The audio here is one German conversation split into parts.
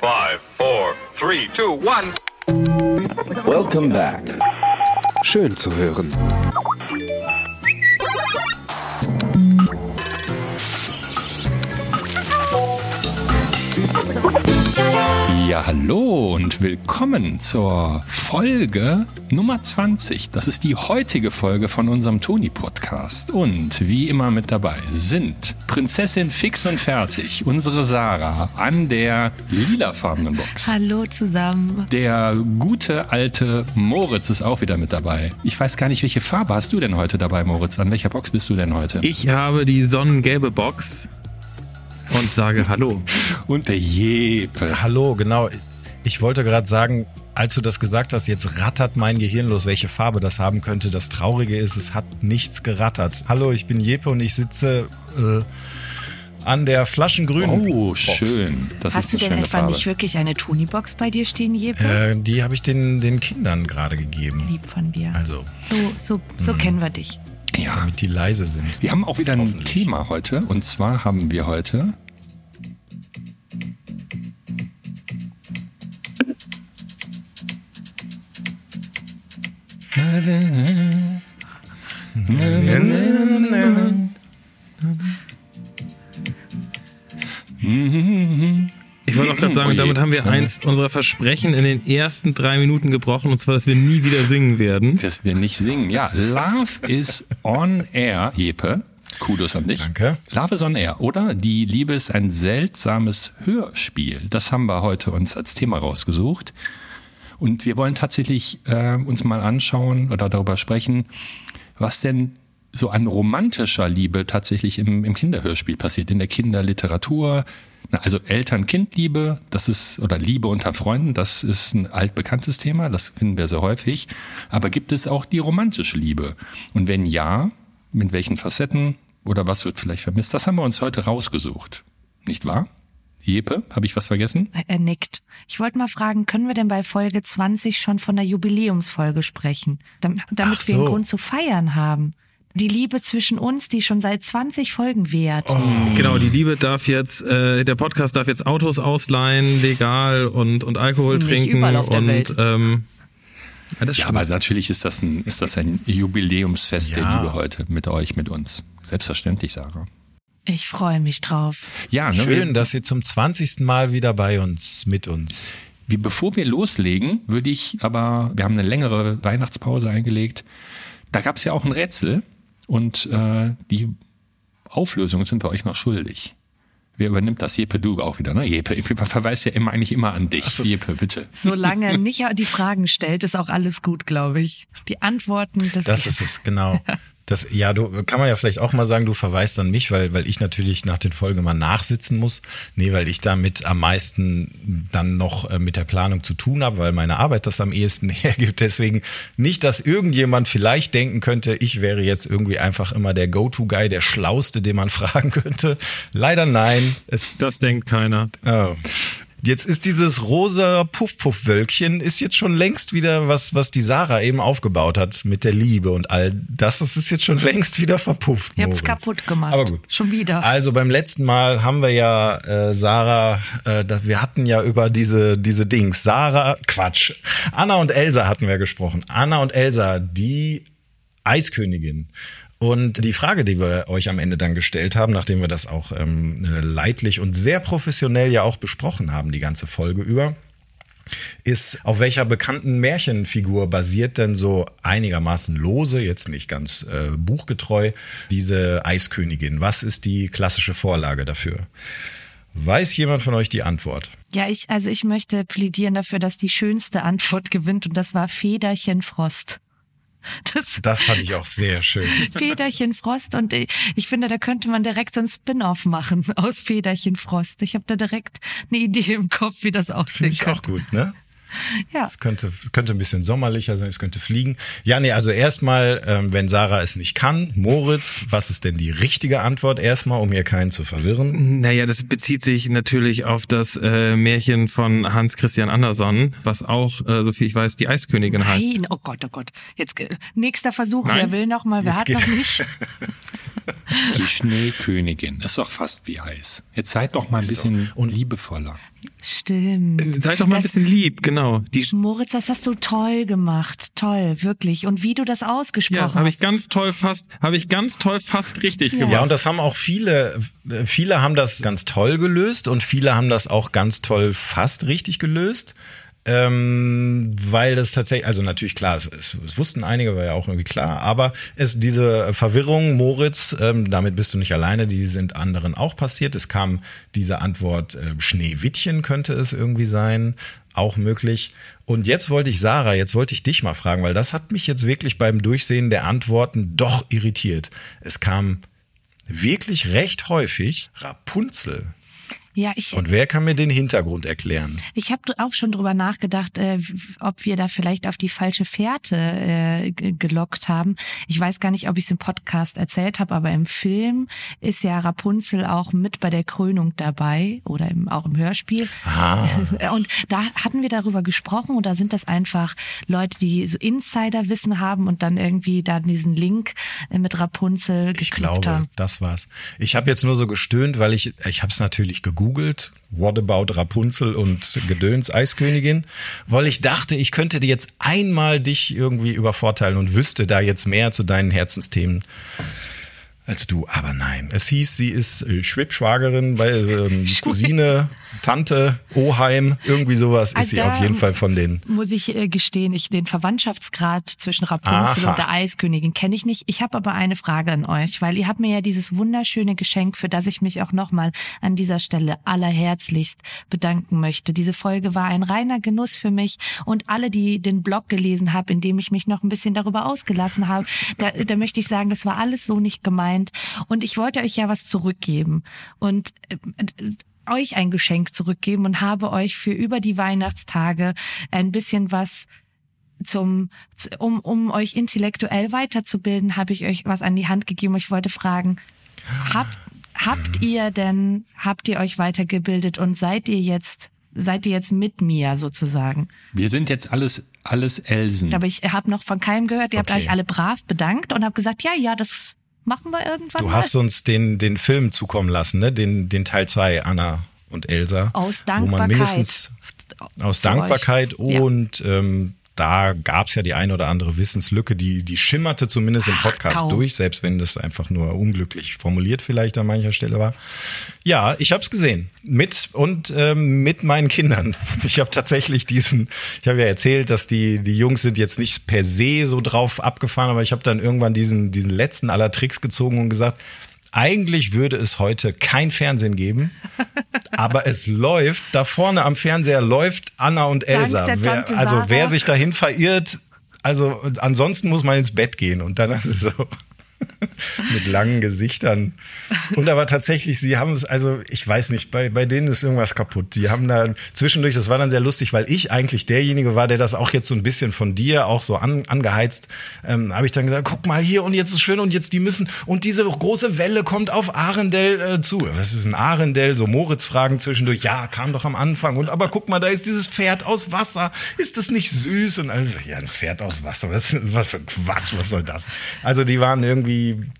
Five, four, three, two, one. Welcome back. Schön zu hören. Ja, hallo und willkommen zur Folge Nummer 20. Das ist die heutige Folge von unserem Toni-Podcast. Und wie immer mit dabei sind Prinzessin Fix und Fertig, unsere Sarah an der lilafarbenen Box. Hallo zusammen. Der gute alte Moritz ist auch wieder mit dabei. Ich weiß gar nicht, welche Farbe hast du denn heute dabei, Moritz? An welcher Box bist du denn heute? Ich habe die sonnengelbe Box und sage Hallo. Und der Jepe. Hallo, genau. Ich wollte gerade sagen, als du das gesagt hast, jetzt rattert mein Gehirn los, welche Farbe das haben könnte. Das Traurige ist, es hat nichts gerattert. Hallo, ich bin Jeppe und ich sitze äh, an der flaschengrünen. Oh, Box. schön. Das Hast ist du eine denn etwa Farbe. nicht wirklich eine Toni-Box bei dir stehen, Jeppe? Äh, die habe ich den, den Kindern gerade gegeben. Lieb von dir. Also, So, so, so Mhm. kennen wir dich. Ja, damit die leise sind. wir haben auch wieder ein. Thema heute. Und zwar haben wir heute Ich wollte auch gerade sagen, Oh damit haben wir eins unserer Versprechen in den ersten drei Minuten gebrochen, und zwar, dass wir nie wieder singen werden. dass wir nicht singen. Ja, Love is on air, Jepe. Kudos an dich. Danke. Love is on air, oder? Die Liebe ist ein seltsames Hörspiel. Das haben wir heute uns als Thema rausgesucht. Und wir wollen tatsächlich äh, uns mal anschauen oder darüber sprechen, was denn so an romantischer Liebe tatsächlich im, im Kinderhörspiel passiert, in der Kinderliteratur. Na, also Eltern-Kind-Liebe, das ist, oder Liebe unter Freunden, das ist ein altbekanntes Thema, das finden wir sehr häufig. Aber gibt es auch die romantische Liebe? Und wenn ja, mit welchen Facetten oder was wird vielleicht vermisst? Das haben wir uns heute rausgesucht. Nicht wahr? Jepe, habe ich was vergessen? Er nickt. Ich wollte mal fragen, können wir denn bei Folge 20 schon von der Jubiläumsfolge sprechen? Dam- Damit Ach wir einen so. Grund zu feiern haben. Die Liebe zwischen uns, die schon seit 20 Folgen währt. Oh. Genau, die Liebe darf jetzt, äh, der Podcast darf jetzt Autos ausleihen, legal und, und Alkohol Nicht trinken. überall auf der und, Welt. Ähm, ja, das Ja, aber natürlich ist das ein, ist das ein Jubiläumsfest der Ja. Liebe heute mit euch, mit uns. Selbstverständlich, Sarah. Ich freue mich drauf. Ja, ne, Schön, wir, dass ihr zum 20. Mal wieder bei uns, mit uns. wie, bevor wir loslegen, würde ich aber, wir haben eine längere Weihnachtspause eingelegt. Da gab es ja auch ein Rätsel und äh, die Auflösung sind wir euch noch schuldig. Wer übernimmt das Jeppe du auch wieder, ne? Jeppe, ich verweise ja immer eigentlich immer an dich. Jeppe, bitte. Solange nicht die Fragen stellt, ist auch alles gut, glaube ich. Die Antworten, das, Das ist es, genau. Das, ja, du kann man ja vielleicht auch mal sagen, du verweist an mich, weil, weil ich natürlich nach den Folgen mal nachsitzen muss. Nee, weil ich damit am meisten dann noch äh, mit der Planung zu tun habe, weil meine Arbeit das am ehesten hergibt. Deswegen nicht, dass irgendjemand vielleicht denken könnte, ich wäre jetzt irgendwie einfach immer der Go-To-Guy, der Schlauste, den man fragen könnte. Leider nein. Es das denkt keiner. Oh. Jetzt ist dieses rosa Puff-Puff-Wölkchen ist jetzt schon längst wieder was, was die Sarah eben aufgebaut hat mit der Liebe und all das. Das ist jetzt schon längst wieder verpufft. Ihr habt's kaputt gemacht. Aber gut. Schon wieder. Also beim letzten Mal haben wir ja äh, Sarah, äh, wir hatten ja über diese diese Dings. Sarah, Quatsch. Anna und Elsa hatten wir gesprochen. Anna und Elsa, die Eiskönigin. Und die Frage, die wir euch am Ende dann gestellt haben, nachdem wir das auch ähm, äh, leidlich und sehr professionell ja auch besprochen haben, die ganze Folge über, ist, auf welcher bekannten Märchenfigur basiert denn so einigermaßen lose, jetzt nicht ganz äh, buchgetreu, diese Eiskönigin? Was ist die klassische Vorlage dafür? Weiß jemand von euch die Antwort? Ja, ich, also ich möchte plädieren dafür, dass die schönste Antwort gewinnt und das war Federchen Frost. Das Das fand ich auch sehr schön. Federchen Frost und ich, ich finde, da könnte man direkt so ein Spin-off machen aus Federchen Frost. Ich habe da direkt eine Idee im Kopf, wie das Finde aussehen ich auch gut, ne? Ja. Es könnte, könnte ein bisschen sommerlicher sein, es könnte fliegen. Ja, nee, also erstmal, ähm, wenn Sarah es nicht kann, Moritz, was ist denn die richtige Antwort erstmal, um hier keinen zu verwirren? Naja, das bezieht sich natürlich auf das äh, Märchen von Hans Christian Andersen, was auch, äh, so viel ich weiß, die Eiskönigin heißt. Nein, oh Gott, oh Gott. Jetzt äh, nächster Versuch, Nein. wer will noch mal, wer Jetzt hat noch nicht? Die Schneekönigin ist doch fast wie Eis. Jetzt seid doch mal ein bisschen liebevoller. Stimmt. Seid doch mal ein Das- bisschen lieb, genau. Die, Moritz, das hast du toll gemacht. Toll, wirklich. Und wie du das ausgesprochen ja, habe ich hast. ganz toll fast, habe ich ganz toll fast richtig gemacht. Ja, und das haben auch viele, viele haben das ganz toll gelöst und viele haben das auch ganz toll fast richtig gelöst. Ähm, weil das tatsächlich, also natürlich klar, es, es, es wussten einige, war ja auch irgendwie klar, aber es diese Verwirrung, Moritz, ähm, damit bist du nicht alleine, die sind anderen auch passiert. Es kam diese Antwort, äh, Schneewittchen könnte es irgendwie sein, auch möglich. Und jetzt wollte ich Sarah, jetzt wollte ich dich mal fragen, weil das hat mich jetzt wirklich beim Durchsehen der Antworten doch irritiert. Es kam wirklich recht häufig Rapunzel. Ja, ich, Und wer kann mir den Hintergrund erklären? Ich habe auch schon drüber nachgedacht, äh, ob wir da vielleicht auf die falsche Fährte äh, gelockt haben. Ich weiß gar nicht, ob ich es im Podcast erzählt habe, aber im Film ist ja Rapunzel auch mit bei der Krönung dabei oder im, auch im Hörspiel. Und da hatten wir darüber gesprochen und da sind das einfach Leute, die so Insiderwissen haben und dann irgendwie da diesen Link äh, mit Rapunzel Ich geknüpft glaube, haben. das war's. Ich habe jetzt nur so gestöhnt, weil ich, ich habe es natürlich gegoogelt. What about Rapunzel und Gedöns Eiskönigin? Weil ich dachte, ich könnte dir jetzt einmal dich irgendwie übervorteilen und wüsste da jetzt mehr zu deinen Herzensthemen als du. Aber nein, es hieß, sie ist äh, Schwibschwagerin, weil ähm, Cousine, Tante, Oheim, irgendwie sowas ist sie auf jeden Fall von den. Muss ich äh, gestehen, ich den Verwandtschaftsgrad zwischen Rapunzel Aha. und der Eiskönigin kenne ich nicht. Ich habe aber eine Frage an euch, weil ihr habt mir ja dieses wunderschöne Geschenk, für das ich mich auch nochmal an dieser Stelle allerherzlichst bedanken möchte. Diese Folge war ein reiner Genuss für mich und alle, die den Blog gelesen haben, in dem ich mich noch ein bisschen darüber ausgelassen habe, da, da möchte ich sagen, das war alles so nicht gemeint und ich wollte euch ja was zurückgeben und äh, euch ein Geschenk zurückgeben und habe euch für über die Weihnachtstage ein bisschen was zum, um, um euch intellektuell weiterzubilden, habe ich euch was an die Hand gegeben. Ich wollte fragen, habt, habt ihr denn, habt ihr euch weitergebildet und seid ihr jetzt, seid ihr jetzt mit mir sozusagen? Wir sind jetzt alles, alles Elsen. Aber ich habe noch von keinem gehört, ihr habt Okay. euch alle brav bedankt und habt gesagt, ja, ja, das machen wir irgendwann Du mal. hast uns den, den Film zukommen lassen, ne? Den, den Teil 2, Anna und Elsa. Aus Wo man Dankbarkeit mindestens aus Dankbarkeit euch. Ja. und ähm, da gab's ja die eine oder andere Wissenslücke, die, die schimmerte zumindest im Podcast kaum. durch, selbst wenn das einfach nur unglücklich formuliert vielleicht an mancher Stelle war. Ja, ich habe es gesehen. Mit und ähm, mit meinen Kindern. Ich habe tatsächlich diesen, ich habe ja erzählt, dass die, die Jungs sind jetzt nicht per se so drauf abgefahren, aber ich habe dann irgendwann diesen, diesen letzten aller Tricks gezogen und gesagt, eigentlich würde es heute kein Fernsehen geben, aber es läuft, da vorne am Fernseher läuft Anna und Elsa. Wer, also wer sich dahin verirrt, also ansonsten muss man ins Bett gehen und dann ist es so mit langen Gesichtern. Und aber tatsächlich, sie haben es, also ich weiß nicht, bei, bei denen ist irgendwas kaputt. Die haben da zwischendurch, das war dann sehr lustig, weil ich eigentlich derjenige war, der das auch jetzt so ein bisschen von dir auch so an, angeheizt, ähm, habe ich dann gesagt, guck mal hier und jetzt ist schön und jetzt die müssen, und diese große Welle kommt auf Arendelle äh, zu. Was ist ein Arendelle? So Moritz-Fragen zwischendurch, ja, kam doch am Anfang. Und aber guck mal, da ist dieses Pferd aus Wasser. Ist das nicht süß? Und alles, ja, ein Pferd aus Wasser, was, was für Quatsch, was soll das? Also die waren irgendwie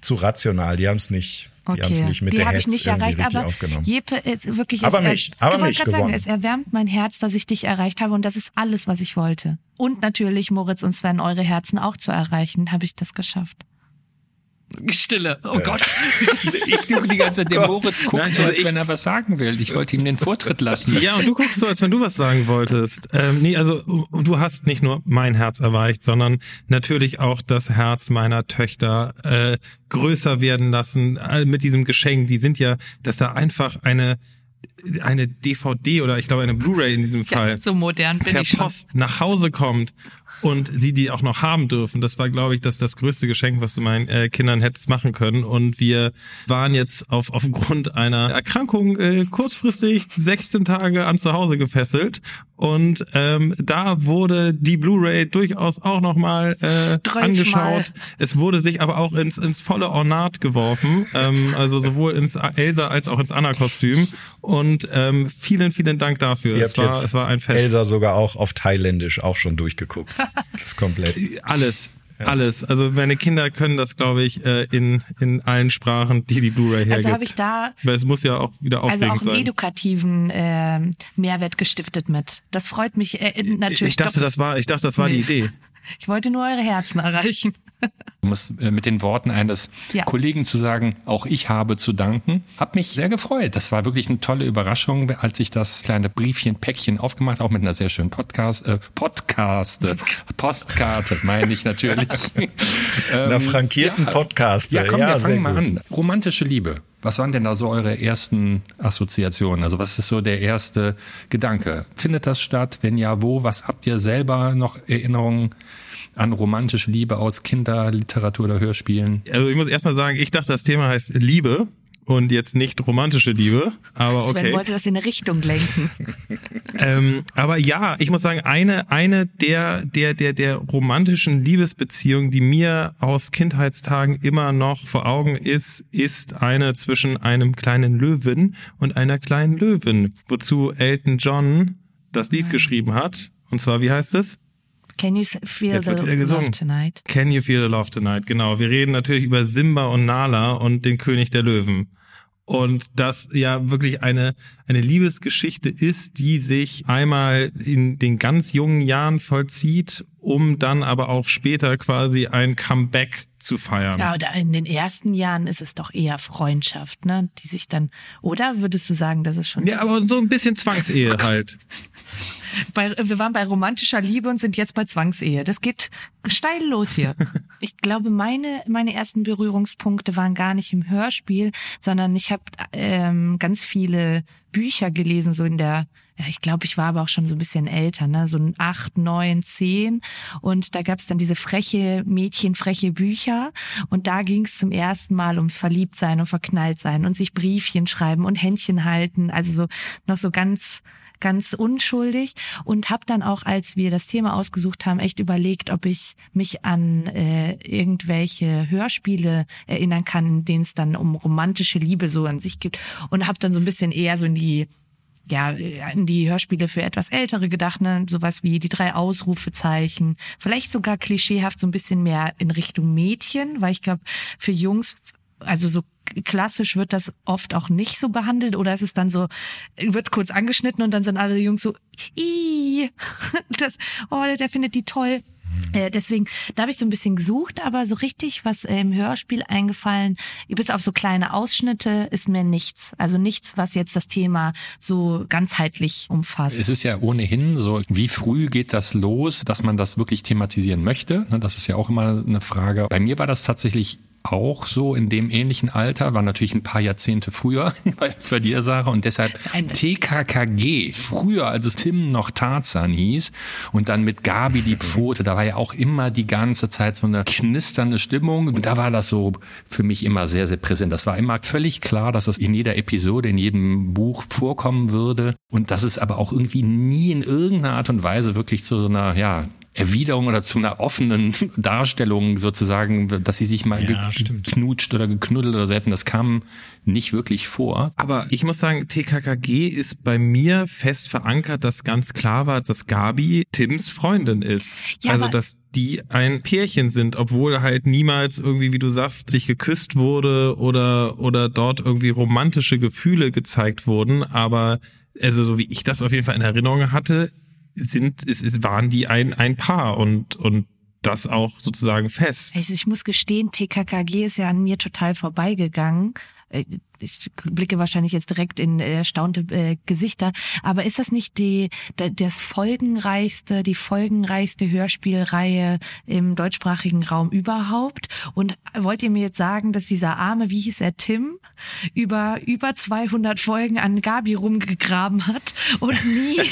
zu rational, die haben es nicht, die haben es nicht mit die der habe Hetz ich nicht irgendwie erreicht, aber aufgenommen. Jeppe, ist wirklich, Aber es mich, aber mich sagen, es erwärmt mein Herz, dass ich dich erreicht habe und das ist alles, was ich wollte. Und natürlich, Moritz und Sven, eure Herzen auch zu erreichen, habe ich das geschafft. Stille, oh Gott. Ich gucke die ganze Zeit, der Moritz guckt Nein, so, also als ich- wenn er was sagen will. Ich wollte ihm den Vortritt lassen. Ja, und du guckst so, als wenn du was sagen wolltest. Ähm, nee, also du hast nicht nur mein Herz erreicht, sondern natürlich auch das Herz meiner Töchter äh, größer werden lassen äh, mit diesem Geschenk. Die sind ja, dass da einfach eine eine DVD oder ich glaube eine Blu-ray in diesem Fall Ja, so modern bin per ich schon. Post nach Hause kommt und sie die auch noch haben dürfen. Das war, glaube ich, das das größte Geschenk, was du meinen äh, Kindern hättest machen können. Und wir waren jetzt auf aufgrund einer Erkrankung äh, kurzfristig 16 Tage an zu Hause gefesselt. Und ähm, da wurde die Blu-ray durchaus auch nochmal äh, angeschaut. Es wurde sich aber auch ins, ins volle Ornat geworfen, ähm, also sowohl ins Elsa als auch ins Anna-Kostüm. Und ähm, vielen, vielen Dank dafür. Es war, es war ein Fest. Elsa sogar auch auf Thailändisch auch schon durchgeguckt. Das ist komplett. Alles. Alles. Also meine Kinder können das, glaube ich, äh, in, in allen Sprachen, die die Blu-ray hergibt. Also habe ich da Weil es muss ja auch wieder also aufregend auch einen sein. edukativen ähm, Mehrwert gestiftet mit. Das freut mich äh, natürlich. Ich dachte, das war, ich dachte, das war die Nee. Idee. Ich wollte nur eure Herzen erreichen. Um es äh, mit den Worten eines Ja. Kollegen zu sagen, auch ich habe zu danken. Hab mich sehr gefreut. Das war wirklich eine tolle Überraschung, als ich das kleine Briefchen, Päckchen aufgemacht, auch mit einer sehr schönen Podcast, äh, Podcast, Postkarte, meine ich natürlich. Einer frankierten ja. Podcast. Ja, komm, wir sehr fangen mal an. Romantische Liebe. Was waren denn da so eure ersten Assoziationen? Also was ist so der erste Gedanke? Findet das statt? Wenn ja, wo? Was habt ihr selber noch Erinnerungen an romantische Liebe aus Kinderliteratur oder Hörspielen? Also ich muss erstmal sagen, ich dachte, das Thema heißt Liebe und jetzt nicht romantische Liebe. Aber Sven okay. wollte das in eine Richtung lenken. Ähm, aber ja, ich muss sagen, eine, eine der, der, der, der romantischen Liebesbeziehungen, die mir aus Kindheitstagen immer noch vor Augen ist, ist eine zwischen einem kleinen Löwen und einer kleinen Löwin, wozu Elton John das Lied geschrieben hat. Und zwar, wie heißt es? Can you feel Jetzt the love tonight? Can You Feel the Love Tonight? Genau. Wir reden natürlich über Simba und Nala und den König der Löwen. Und das ja wirklich eine, eine Liebesgeschichte ist, die sich einmal in den ganz jungen Jahren vollzieht, um dann aber auch später quasi ein Comeback zu feiern. Ja, oder in den ersten Jahren ist es doch eher Freundschaft, ne? Die sich dann, oder würdest du sagen, das ist schon Ja, aber so ein bisschen Zwangsehe halt. bei, wir waren bei romantischer Liebe und sind jetzt bei Zwangsehe. Das geht steil los hier. Ich glaube, meine, meine ersten Berührungspunkte waren gar nicht im Hörspiel, sondern ich habe ähm, ganz viele Bücher gelesen, so in der, ja, ich glaube, ich war aber auch schon so ein bisschen älter, ne? so ein acht, neun, zehn. Und da gab es dann diese freche Mädchen, freche Bücher. Und da ging es zum ersten Mal ums Verliebtsein und Verknalltsein und sich Briefchen schreiben und Händchen halten. Also so noch so ganz ganz unschuldig und habe dann auch, als wir das Thema ausgesucht haben, echt überlegt, ob ich mich an äh, irgendwelche Hörspiele erinnern kann, in denen es dann um romantische Liebe so an sich gibt und habe dann so ein bisschen eher so in die ja, in die Hörspiele für etwas Ältere gedacht, ne? sowas wie die drei Ausrufezeichen, vielleicht sogar klischeehaft so ein bisschen mehr in Richtung Mädchen, weil ich glaube, für Jungs, also so klassisch wird das oft auch nicht so behandelt oder ist es dann so, wird kurz angeschnitten und dann sind alle Jungs so, Ih, das, oh, der findet die toll. Äh, deswegen, da habe ich so ein bisschen gesucht, aber so richtig was äh, im Hörspiel eingefallen, bis auf so kleine Ausschnitte, ist mir nichts. Also nichts, was jetzt das Thema so ganzheitlich umfasst. Es ist ja ohnehin so, wie früh geht das los, dass man das wirklich thematisieren möchte? Ne, Das ist ja auch immer eine Frage. Bei mir war das tatsächlich auch so in dem ähnlichen Alter, war natürlich ein paar Jahrzehnte früher als bei dir, Sarah, und deshalb Ein- TKKG, früher als es Tim noch Tarzan hieß und dann mit Gabi die Pfote, da war ja auch immer die ganze Zeit so eine knisternde Stimmung und da war das so für mich immer sehr, sehr präsent. Das war immer völlig klar, dass das in jeder Episode, in jedem Buch vorkommen würde und dass es aber auch irgendwie nie in irgendeiner Art und Weise wirklich zu so einer, ja, Erwiderung oder zu einer offenen Darstellung sozusagen, dass sie sich mal Ja, geknutscht oder geknuddelt oder so hätten, das kam nicht wirklich vor. Aber ich muss sagen, TKKG ist bei mir fest verankert, dass ganz klar war, dass Gabi Tims Freundin ist. Ja, also, dass die ein Pärchen sind, obwohl halt niemals irgendwie, wie du sagst, sich geküsst wurde oder, oder dort irgendwie romantische Gefühle gezeigt wurden. Aber, also, so wie ich das auf jeden Fall in Erinnerung hatte, sind, es, es waren die ein, ein Paar und, und das auch sozusagen fest. Also ich muss gestehen, TKKG ist ja an mir total vorbeigegangen. Ich blicke wahrscheinlich jetzt direkt in äh, erstaunte äh, Gesichter. Aber ist das nicht die, da- das folgenreichste, die folgenreichste Hörspielreihe im deutschsprachigen Raum überhaupt? Und wollt ihr mir jetzt sagen, dass dieser arme, wie hieß er, Tim, über über 200 Folgen an Gabi rumgegraben hat und nie,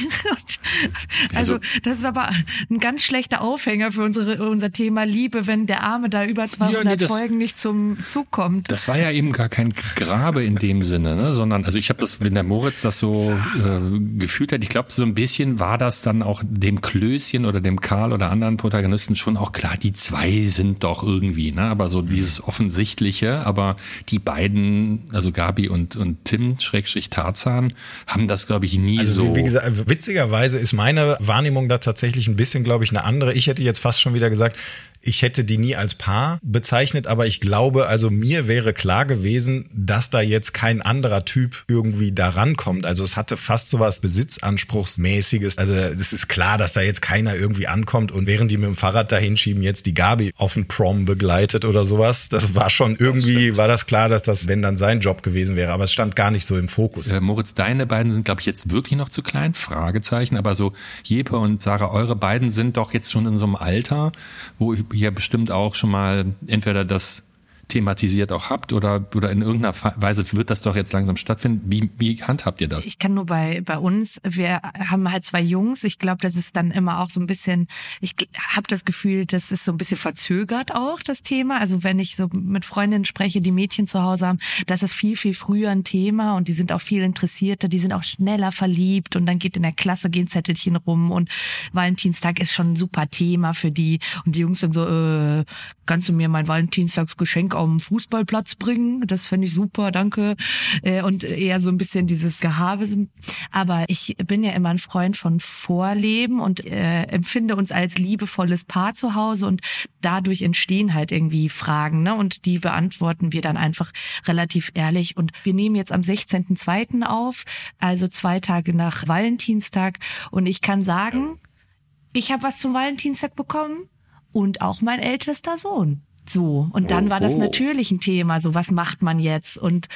also das ist aber ein ganz schlechter Aufhänger für unsere, unser Thema Liebe, wenn der Arme da über 200 Ja, nee, das- Folgen nicht zum Zug kommt. Das war ja eben gar kein Graben Gabe in dem Sinne, ne? sondern also ich habe das, wenn der Moritz das so äh, gefühlt hat, ich glaube so ein bisschen war das dann auch dem Klößchen oder dem Karl oder anderen Protagonisten schon auch klar, die zwei sind doch irgendwie, ne? aber so dieses offensichtliche, aber die beiden, also Gabi und und Tim Schrägstrich Tarzan, haben das glaube ich nie Also so. wie, wie gesagt, witzigerweise ist meine Wahrnehmung da tatsächlich ein bisschen, glaube ich, eine andere. Ich hätte jetzt fast schon wieder gesagt, ich hätte die nie als Paar bezeichnet, aber ich glaube, also mir wäre klar gewesen, dass da jetzt kein anderer Typ irgendwie da rankommt. Also es hatte fast so was Besitzanspruchsmäßiges. Also es ist klar, dass da jetzt keiner irgendwie ankommt und während die mit dem Fahrrad dahin schieben, jetzt die Gabi auf den Prom begleitet oder sowas. Das war schon irgendwie, war das klar, dass das, wenn dann sein Job gewesen wäre. Aber es stand gar nicht so im Fokus. Äh, Moritz, deine beiden sind, glaube ich, jetzt wirklich noch zu klein, Fragezeichen, aber so Jeppe und Sarah, eure beiden sind doch jetzt schon in so einem Alter, wo ihr bestimmt auch schon mal entweder das thematisiert auch habt oder, oder in irgendeiner Weise wird das doch jetzt langsam stattfinden. Wie, wie handhabt ihr das? Ich kann nur bei bei uns, wir haben halt zwei Jungs. Ich glaube, das ist dann immer auch so ein bisschen, ich habe das Gefühl, das ist so ein bisschen verzögert auch das Thema. Also wenn ich so mit Freundinnen spreche, die Mädchen zu Hause haben, das ist viel viel früher ein Thema und die sind auch viel interessierter, die sind auch schneller verliebt und dann geht in der Klasse gehen Zettelchen rum und Valentinstag ist schon ein super Thema für die und die Jungs sind so, äh, kannst du mir mein Valentinstagsgeschenk auf den Fußballplatz bringen? Das fände ich super, danke. Äh, Und eher so ein bisschen dieses Gehabe. Aber ich bin ja immer ein Freund von Vorleben und äh, empfinde uns als liebevolles Paar zu Hause und dadurch entstehen halt irgendwie Fragen, ne? Und die beantworten wir dann einfach relativ ehrlich. Und wir nehmen jetzt am 16.02. auf, also zwei Tage nach Valentinstag. Und ich kann sagen, ich habe was zum Valentinstag bekommen und auch mein ältester Sohn. So, und dann war das natürlich ein Thema, so was macht man jetzt und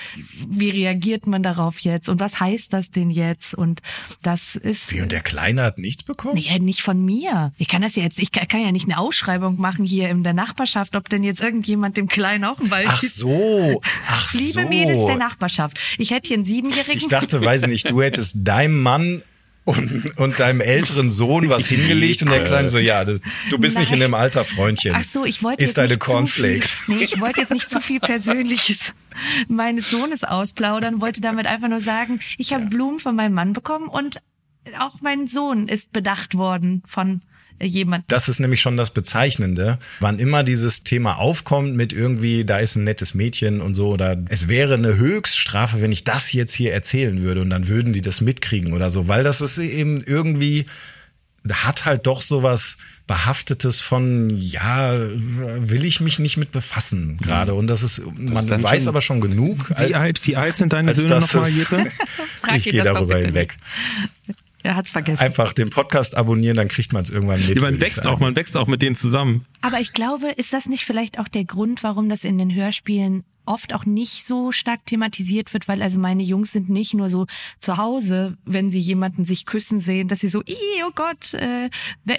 wie reagiert man darauf jetzt und was heißt das denn jetzt und das ist Wie, und der Kleine hat nichts bekommen? ja, nicht von mir. Ich kann das ja jetzt, ich kann, kann ja nicht eine Ausschreibung machen hier in der Nachbarschaft, ob denn jetzt irgendjemand dem Kleinen auch einen Ball Ach so, ach so. Liebe Mädels der Nachbarschaft, ich hätte hier einen Siebenjährigen. Ich dachte, weiß ich nicht, du hättest deinem Mann und, und deinem älteren Sohn was hingelegt und der Kleine so, ja, das, du bist nicht in Nein. dem Alter, Freundchen. Ach so, ich wollte Ist jetzt deine nicht Cornflakes. Zu viel, nee, ich wollte jetzt nicht zu viel Persönliches meines Sohnes ausplaudern, wollte damit einfach nur sagen, ich habe Blumen von meinem Mann bekommen und auch mein Sohn ist bedacht worden von jemandem. Das ist nämlich schon das Bezeichnende. Wann immer dieses Thema aufkommt mit irgendwie, da ist ein nettes Mädchen und so, oder es wäre eine Höchststrafe, wenn ich das jetzt hier erzählen würde und dann würden die das mitkriegen oder so, weil das ist eben irgendwie, hat halt doch sowas behaftetes von, ja, will ich mich nicht mit befassen gerade. Und das ist, man dann weiß schon- aber schon genug. Wie alt, wie alt sind deine Söhne nochmal, Jeppe? Ich gehe das darüber hinweg. Er hat's vergessen. Einfach den Podcast abonnieren, dann kriegt man es irgendwann mit. Ja, man wächst auch, man wächst auch mit denen zusammen. Aber ich glaube, ist das nicht vielleicht auch der Grund, warum das in den Hörspielen oft auch nicht so stark thematisiert wird, weil also meine Jungs sind nicht nur so zu Hause, wenn sie jemanden sich küssen sehen, dass sie so, "Ih, oh Gott, äh,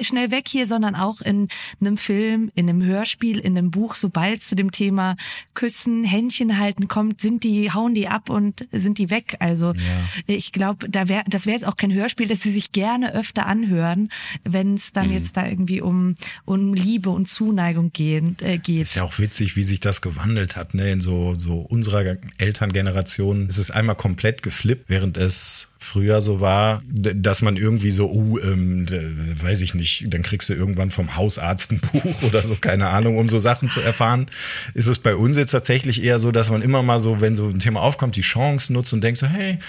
schnell weg hier, sondern auch in einem Film, in einem Hörspiel, in einem Buch, sobald es zu dem Thema Küssen, Händchen halten kommt, sind die, hauen die ab und sind die weg. Also ich glaube, da wär, das wäre jetzt auch kein Hörspiel, das sie sich gerne öfter anhören, wenn es dann jetzt da irgendwie um, um Liebe und Zuneigung gehen, äh, geht. Ist ja auch witzig, wie sich das gewandelt hat, ne? In so, so unserer Elterngeneration ist es einmal komplett geflippt, während es früher so war, dass man irgendwie so, uh, ähm, weiß ich nicht, dann kriegst du irgendwann vom Hausarzt ein Buch oder so, keine Ahnung, um so Sachen zu erfahren. Ist es bei uns jetzt tatsächlich eher so, dass man immer mal so, wenn so ein Thema aufkommt, die Chance nutzt und denkt so, hey,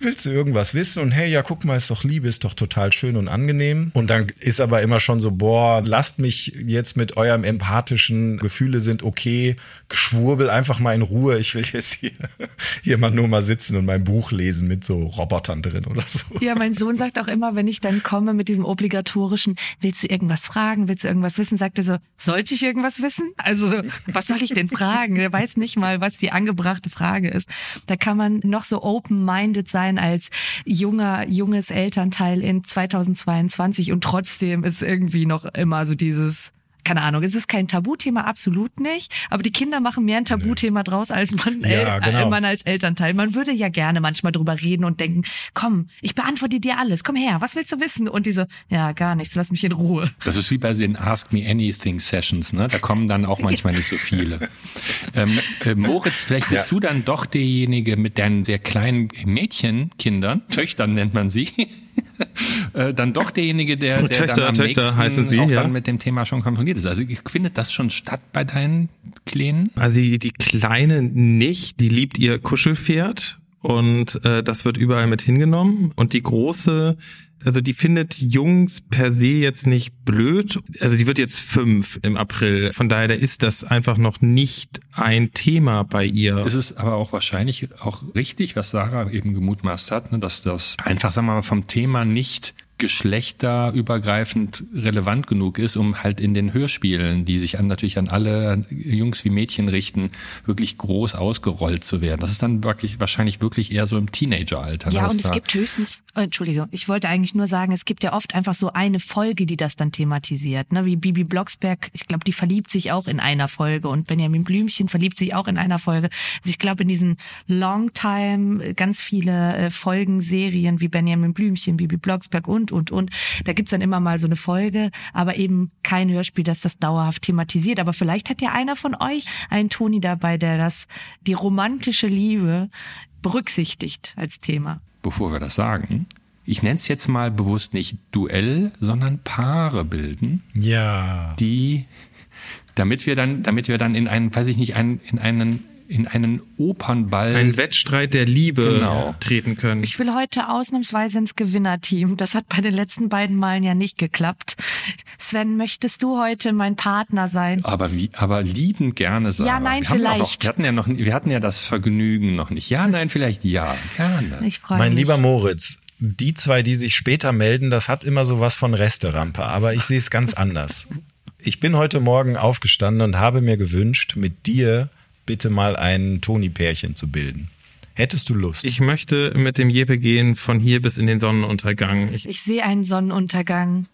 willst du irgendwas wissen? Und hey, ja, guck mal, ist doch Liebe, ist doch total schön und angenehm. Und dann ist aber immer schon so, boah, lasst mich jetzt mit eurem empathischen Gefühle sind okay, Geschwurbel einfach mal in Ruhe. Ich will jetzt hier, hier mal nur mal sitzen und mein Buch lesen mit so Robotern drin oder so. Ja, mein Sohn sagt auch immer, wenn ich dann komme mit diesem obligatorischen, willst du irgendwas fragen, willst du irgendwas wissen, sagt er so, sollte ich irgendwas wissen? Also, so, was soll ich denn fragen? Er weiß nicht mal, was die angebrachte Frage ist. Da kann man noch so open-minded sein als junger, junges Elternteil in 2022 und trotzdem ist irgendwie noch immer so dieses, keine Ahnung, es ist kein Tabuthema, absolut nicht, aber die Kinder machen mehr ein Tabuthema draus, als man, Ja, El- genau. äh, man als Elternteil. Man würde ja gerne manchmal drüber reden und denken, komm, ich beantworte dir alles, komm her, was willst du wissen? Und die so, ja, gar nichts, lass mich in Ruhe. Das ist wie bei den Ask Me Anything Sessions, ne? Da kommen dann auch manchmal nicht so viele. Ähm, äh, Moritz, vielleicht bist du dann doch derjenige mit deinen sehr kleinen Mädchenkindern, Töchtern nennt man sie, äh, dann doch derjenige, der, der Töchter, dann am Töchter nächsten heißen sie, auch ja. dann mit dem Thema schon konfrontiert ist. Also findet das schon statt bei deinen Kleinen? Also die die Kleine nicht, die liebt ihr Kuschelpferd und äh, das wird überall mit hingenommen. Und die Große, also die findet Jungs per se jetzt nicht blöd. Also die wird jetzt fünf im April. Von daher da ist das einfach noch nicht ein Thema bei ihr. Es ist aber auch wahrscheinlich auch richtig, was Sarah eben gemutmaßt hat, ne, dass das einfach, sagen wir mal, vom Thema nicht geschlechterübergreifend relevant genug ist, um halt in den Hörspielen, die sich an, natürlich an alle Jungs wie Mädchen richten, wirklich groß ausgerollt zu werden. Das ist dann wirklich wahrscheinlich wirklich eher so im Teenageralter. ne, Ja, und es gibt höchstens, äh, Entschuldige, ich wollte eigentlich nur sagen, es gibt ja oft einfach so eine Folge, die das dann thematisiert, ne? Wie Bibi Blocksberg, ich glaube, die verliebt sich auch in einer Folge und Benjamin Blümchen verliebt sich auch in einer Folge. Also ich glaube, in diesen Longtime äh, ganz viele äh, Folgen, Serien wie Benjamin Blümchen, Bibi Blocksberg und, und, und, da gibt's dann immer mal so eine Folge, aber eben kein Hörspiel, das das dauerhaft thematisiert. Aber vielleicht hat ja einer von euch einen Toni dabei, der das, die romantische Liebe berücksichtigt als Thema. bevor wir das sagen, ich nenne es jetzt mal bewusst nicht Duell, sondern Paare bilden. Ja. die, damit wir dann, damit wir dann in einen, weiß ich nicht, einen, in einen, in einen Opernball. Ein Wettstreit der Liebe Genau. treten können. Ich will heute ausnahmsweise ins Gewinnerteam. Das hat bei den letzten beiden Malen ja nicht geklappt. Sven, möchtest du heute mein Partner sein? aber wie, aber liebend gerne sagen. Ja, nein, wir ja Noch, vielleicht. wir hatten ja noch, wir hatten ja das Vergnügen noch nicht. Ja, nein, vielleicht ja, gerne. Ich freue Mein mich. lieber Moritz, die zwei, die sich später melden, das hat immer so was von Resterampe, aber ich sehe es ganz anders. Ich bin heute Morgen aufgestanden und habe mir gewünscht, mit dir bitte mal ein Toni-Pärchen zu bilden. Hättest du Lust? Ich möchte mit dem Jeppe gehen von hier bis in den Sonnenuntergang. Ich, Ich sehe einen Sonnenuntergang.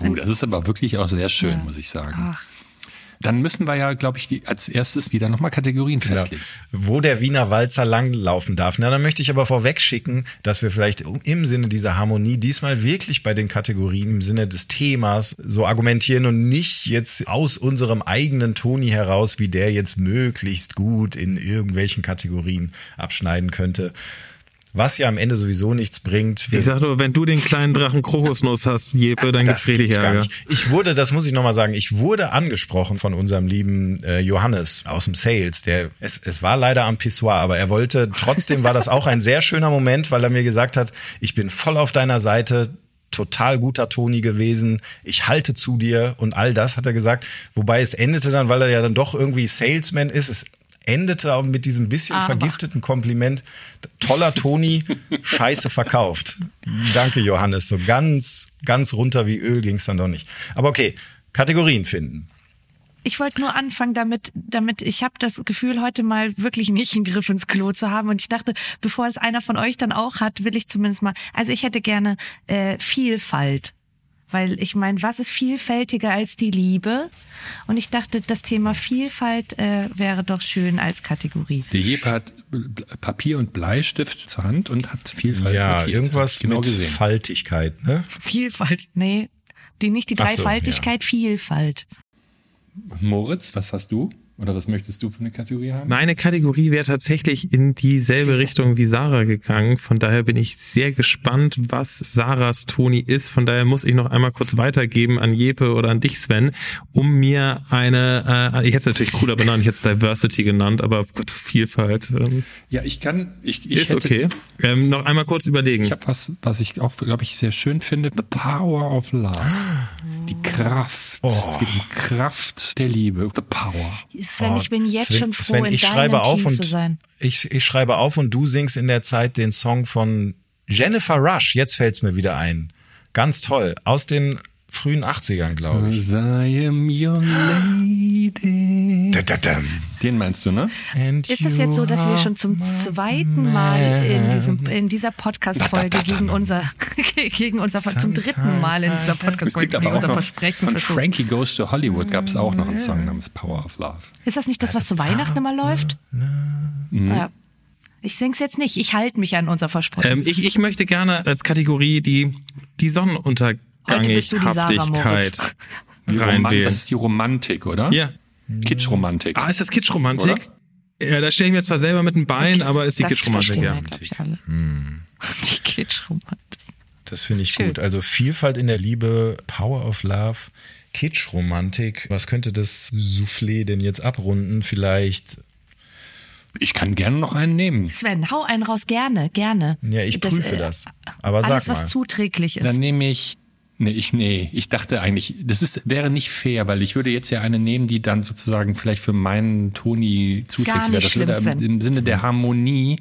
Uh, das ist aber wirklich auch sehr schön, muss ich sagen. Ach, Dann müssen wir ja, glaube ich, als erstes wieder nochmal Kategorien Ja. festlegen. Wo der Wiener Walzer langlaufen darf. Na, dann möchte ich aber vorweg schicken, dass wir vielleicht im Sinne dieser Harmonie diesmal wirklich bei den Kategorien im Sinne des Themas so argumentieren und nicht jetzt aus unserem eigenen Toni heraus, wie der jetzt möglichst gut in irgendwelchen Kategorien abschneiden könnte. Was ja am Ende sowieso nichts bringt. Ich sag nur, wenn du den kleinen Drachen Krokusnuss hast, Jeppe, dann gibt's richtig Ärger. nicht. Ich wurde, das muss ich nochmal sagen, ich wurde angesprochen von unserem lieben äh, Johannes aus dem Sales. Der, es, es war leider am Pissoir, aber er wollte, trotzdem war das auch ein sehr schöner Moment, weil er mir gesagt hat, ich bin voll auf deiner Seite, total guter Toni gewesen, ich halte zu dir und all das hat er gesagt. Wobei es endete dann, weil er ja dann doch irgendwie Salesman ist, es endete auch mit diesem bisschen Aber. vergifteten Kompliment. Toller Toni, scheiße verkauft. Danke, Johannes. So ganz, ganz runter wie Öl ging's dann doch nicht. Aber okay, Kategorien finden. Ich wollte nur anfangen damit, damit ich habe das Gefühl, heute mal wirklich nicht einen Griff ins Klo zu haben. Und ich dachte, bevor es einer von euch dann auch hat, will ich zumindest mal. Also ich hätte gerne äh, Vielfalt. Weil ich meine, was ist vielfältiger als die Liebe? Und ich dachte, das Thema Vielfalt äh, wäre doch schön als Kategorie. Der Jeppe hat Papier und Bleistift zur Hand und hat Vielfalt ja, notiert. irgendwas genau mit gesehen. Faltigkeit, ne? Vielfalt, nee, die nicht die Ach so, Dreifaltigkeit, Vielfalt. Moritz, was hast du? Oder was möchtest du für eine Kategorie haben? Meine Kategorie wäre tatsächlich in dieselbe Richtung wie Sarah gegangen. Von daher bin ich sehr gespannt, was Sarahs Toni ist. Von daher muss ich noch einmal kurz weitergeben an Jeppe oder an dich, Sven, um mir eine, äh, ich hätte es natürlich cooler benannt, ich hätte es Diversity genannt, aber Gott, Vielfalt ähm, Ja, ich kann, ich, ich ist hätte, okay. Ähm, noch einmal kurz überlegen. Ich habe was, was ich auch, glaube ich, sehr schön finde. The Power of Love. Die Kraft. Es geht um Kraft der Liebe. The Power. Sven, ich bin jetzt Sven- schon froh, Sven, in ich deinem schreibe auf Team und zu sein. Ich, ich schreibe auf und du singst in der Zeit den Song von Jennifer Rush. Jetzt fällt's mir wieder ein. Ganz toll. Aus den frühen 80ern, glaube ich. I am your lady. Da-da-dam. Den meinst du, ne? And Ist es jetzt so, dass wir schon zum zweiten Mal in diesem in dieser Podcast-Folge gegen unser gegen unser zum dritten Mal in dieser Es Podcast-Folge gegen unser Versprechen von verstoßen? Frankie Goes to Hollywood gab es auch noch einen Song namens Power of Love. Ist das nicht das, was zu Weihnachten immer läuft? Ja. Ich sing's jetzt nicht. Ich halte mich an unser Versprechen. Ähm, ich, ich möchte gerne als Kategorie die, die Heute bist du die Sarah Moritz. Reinwählen. das ist die Romantik, oder? Ja. Kitschromantik. Ah, ist das Kitschromantik? Ja, da stelle ich mir zwar selber mit dem Bein, aber ist die das Kitschromantik, ja. wir, glaub ich, alle. Hm. Die Kitschromantik. Das finde ich Schön. gut. Also Vielfalt in der Liebe, Power of Love, Kitsch-Romantik. Was könnte das Soufflé denn jetzt abrunden? Vielleicht, Ich kann gerne noch einen nehmen. Sven, hau einen raus, gerne, gerne. ja, ich prüfe äh, das. Aber sag Alles, mal. was zuträglich ist. Dann nehme ich. Nee, ich, nee, ich dachte eigentlich, das ist, wäre nicht fair, weil ich würde jetzt ja eine nehmen, die dann sozusagen vielleicht für meinen Toni zuträglich wäre. Das würde schlimm, im, Sven. im Sinne der Harmonie.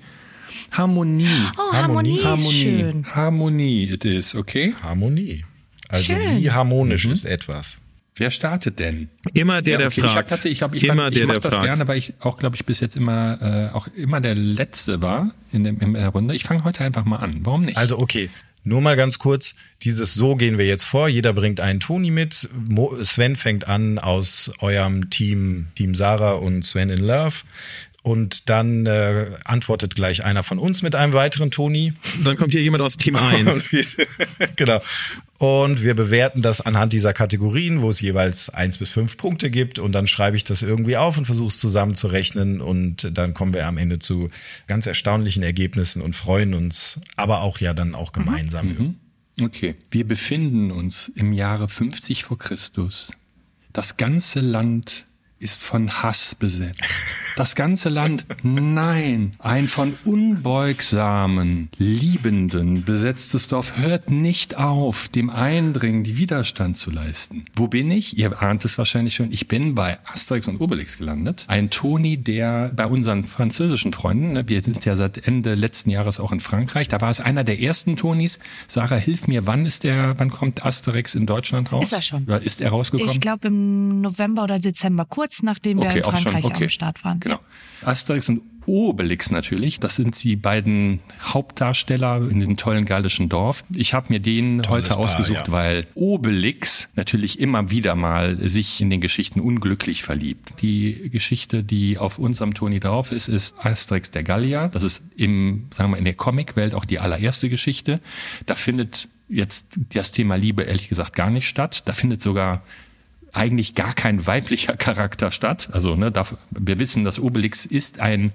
Harmonie. oh, Harmonie, ist Harmonie. schön. Harmonie it is, okay? Harmonie. Also Schön. wie harmonisch Mhm. ist etwas? Wer startet denn? Immer der, der okay, Ich, hab fragt. tatsächlich, ich, hab, ich, immer fand, ich der, mach der das fragt. gerne, weil ich auch, glaube ich, bis jetzt immer äh, auch immer der Letzte war in, dem, in der Runde. Ich fange heute einfach mal an. Warum nicht? Also okay, nur mal ganz kurz, dieses So gehen wir jetzt vor, jeder bringt einen Toni mit, Sven fängt an aus eurem Team, Team Sarah und Sven in Love und dann äh, antwortet gleich einer von uns mit einem weiteren Toni. Dann kommt hier jemand aus Team 1. Und wir- genau. Und wir bewerten das anhand dieser Kategorien, wo es jeweils eins bis fünf Punkte gibt. Und dann schreibe ich das irgendwie auf und versuche es zusammenzurechnen. Und dann kommen wir am Ende zu ganz erstaunlichen Ergebnissen und freuen uns, aber auch ja dann auch gemeinsam. Okay. Wir befinden uns im Jahre 50 vor Christus. Das ganze Land ist von Hass besetzt. Das ganze Land, nein, ein von unbeugsamen, Liebenden besetztes Dorf hört nicht auf, dem Eindringen die Widerstand zu leisten. Wo bin ich? Ihr ahnt es wahrscheinlich schon. Ich bin bei Asterix und Obelix gelandet. Ein Toni, der bei unseren französischen Freunden, ne, wir sind ja seit Ende letzten Jahres auch in Frankreich, da war es einer der ersten Tonis. Sarah, hilf mir, wann ist der, wann kommt Asterix in Deutschland raus? Ist er schon. Oder ist er rausgekommen? Ich glaube im November oder Dezember, kurz nachdem wir in auch schon, Frankreich okay. am Start waren. Genau. Asterix und Obelix natürlich, das sind die beiden Hauptdarsteller in diesem tollen gallischen Dorf. Ich habe mir den heute Paar, ausgesucht, ja. weil Obelix natürlich immer wieder mal sich in den Geschichten unglücklich verliebt. Die Geschichte, die auf unserem Toni drauf ist, ist Asterix der Gallier. Das ist im, sagen wir, in der Comicwelt auch die allererste Geschichte. Da findet jetzt das Thema Liebe ehrlich gesagt gar nicht statt. Da findet sogar eigentlich gar kein weiblicher Charakter statt. Also ne, darf, wir wissen, dass Obelix ist ein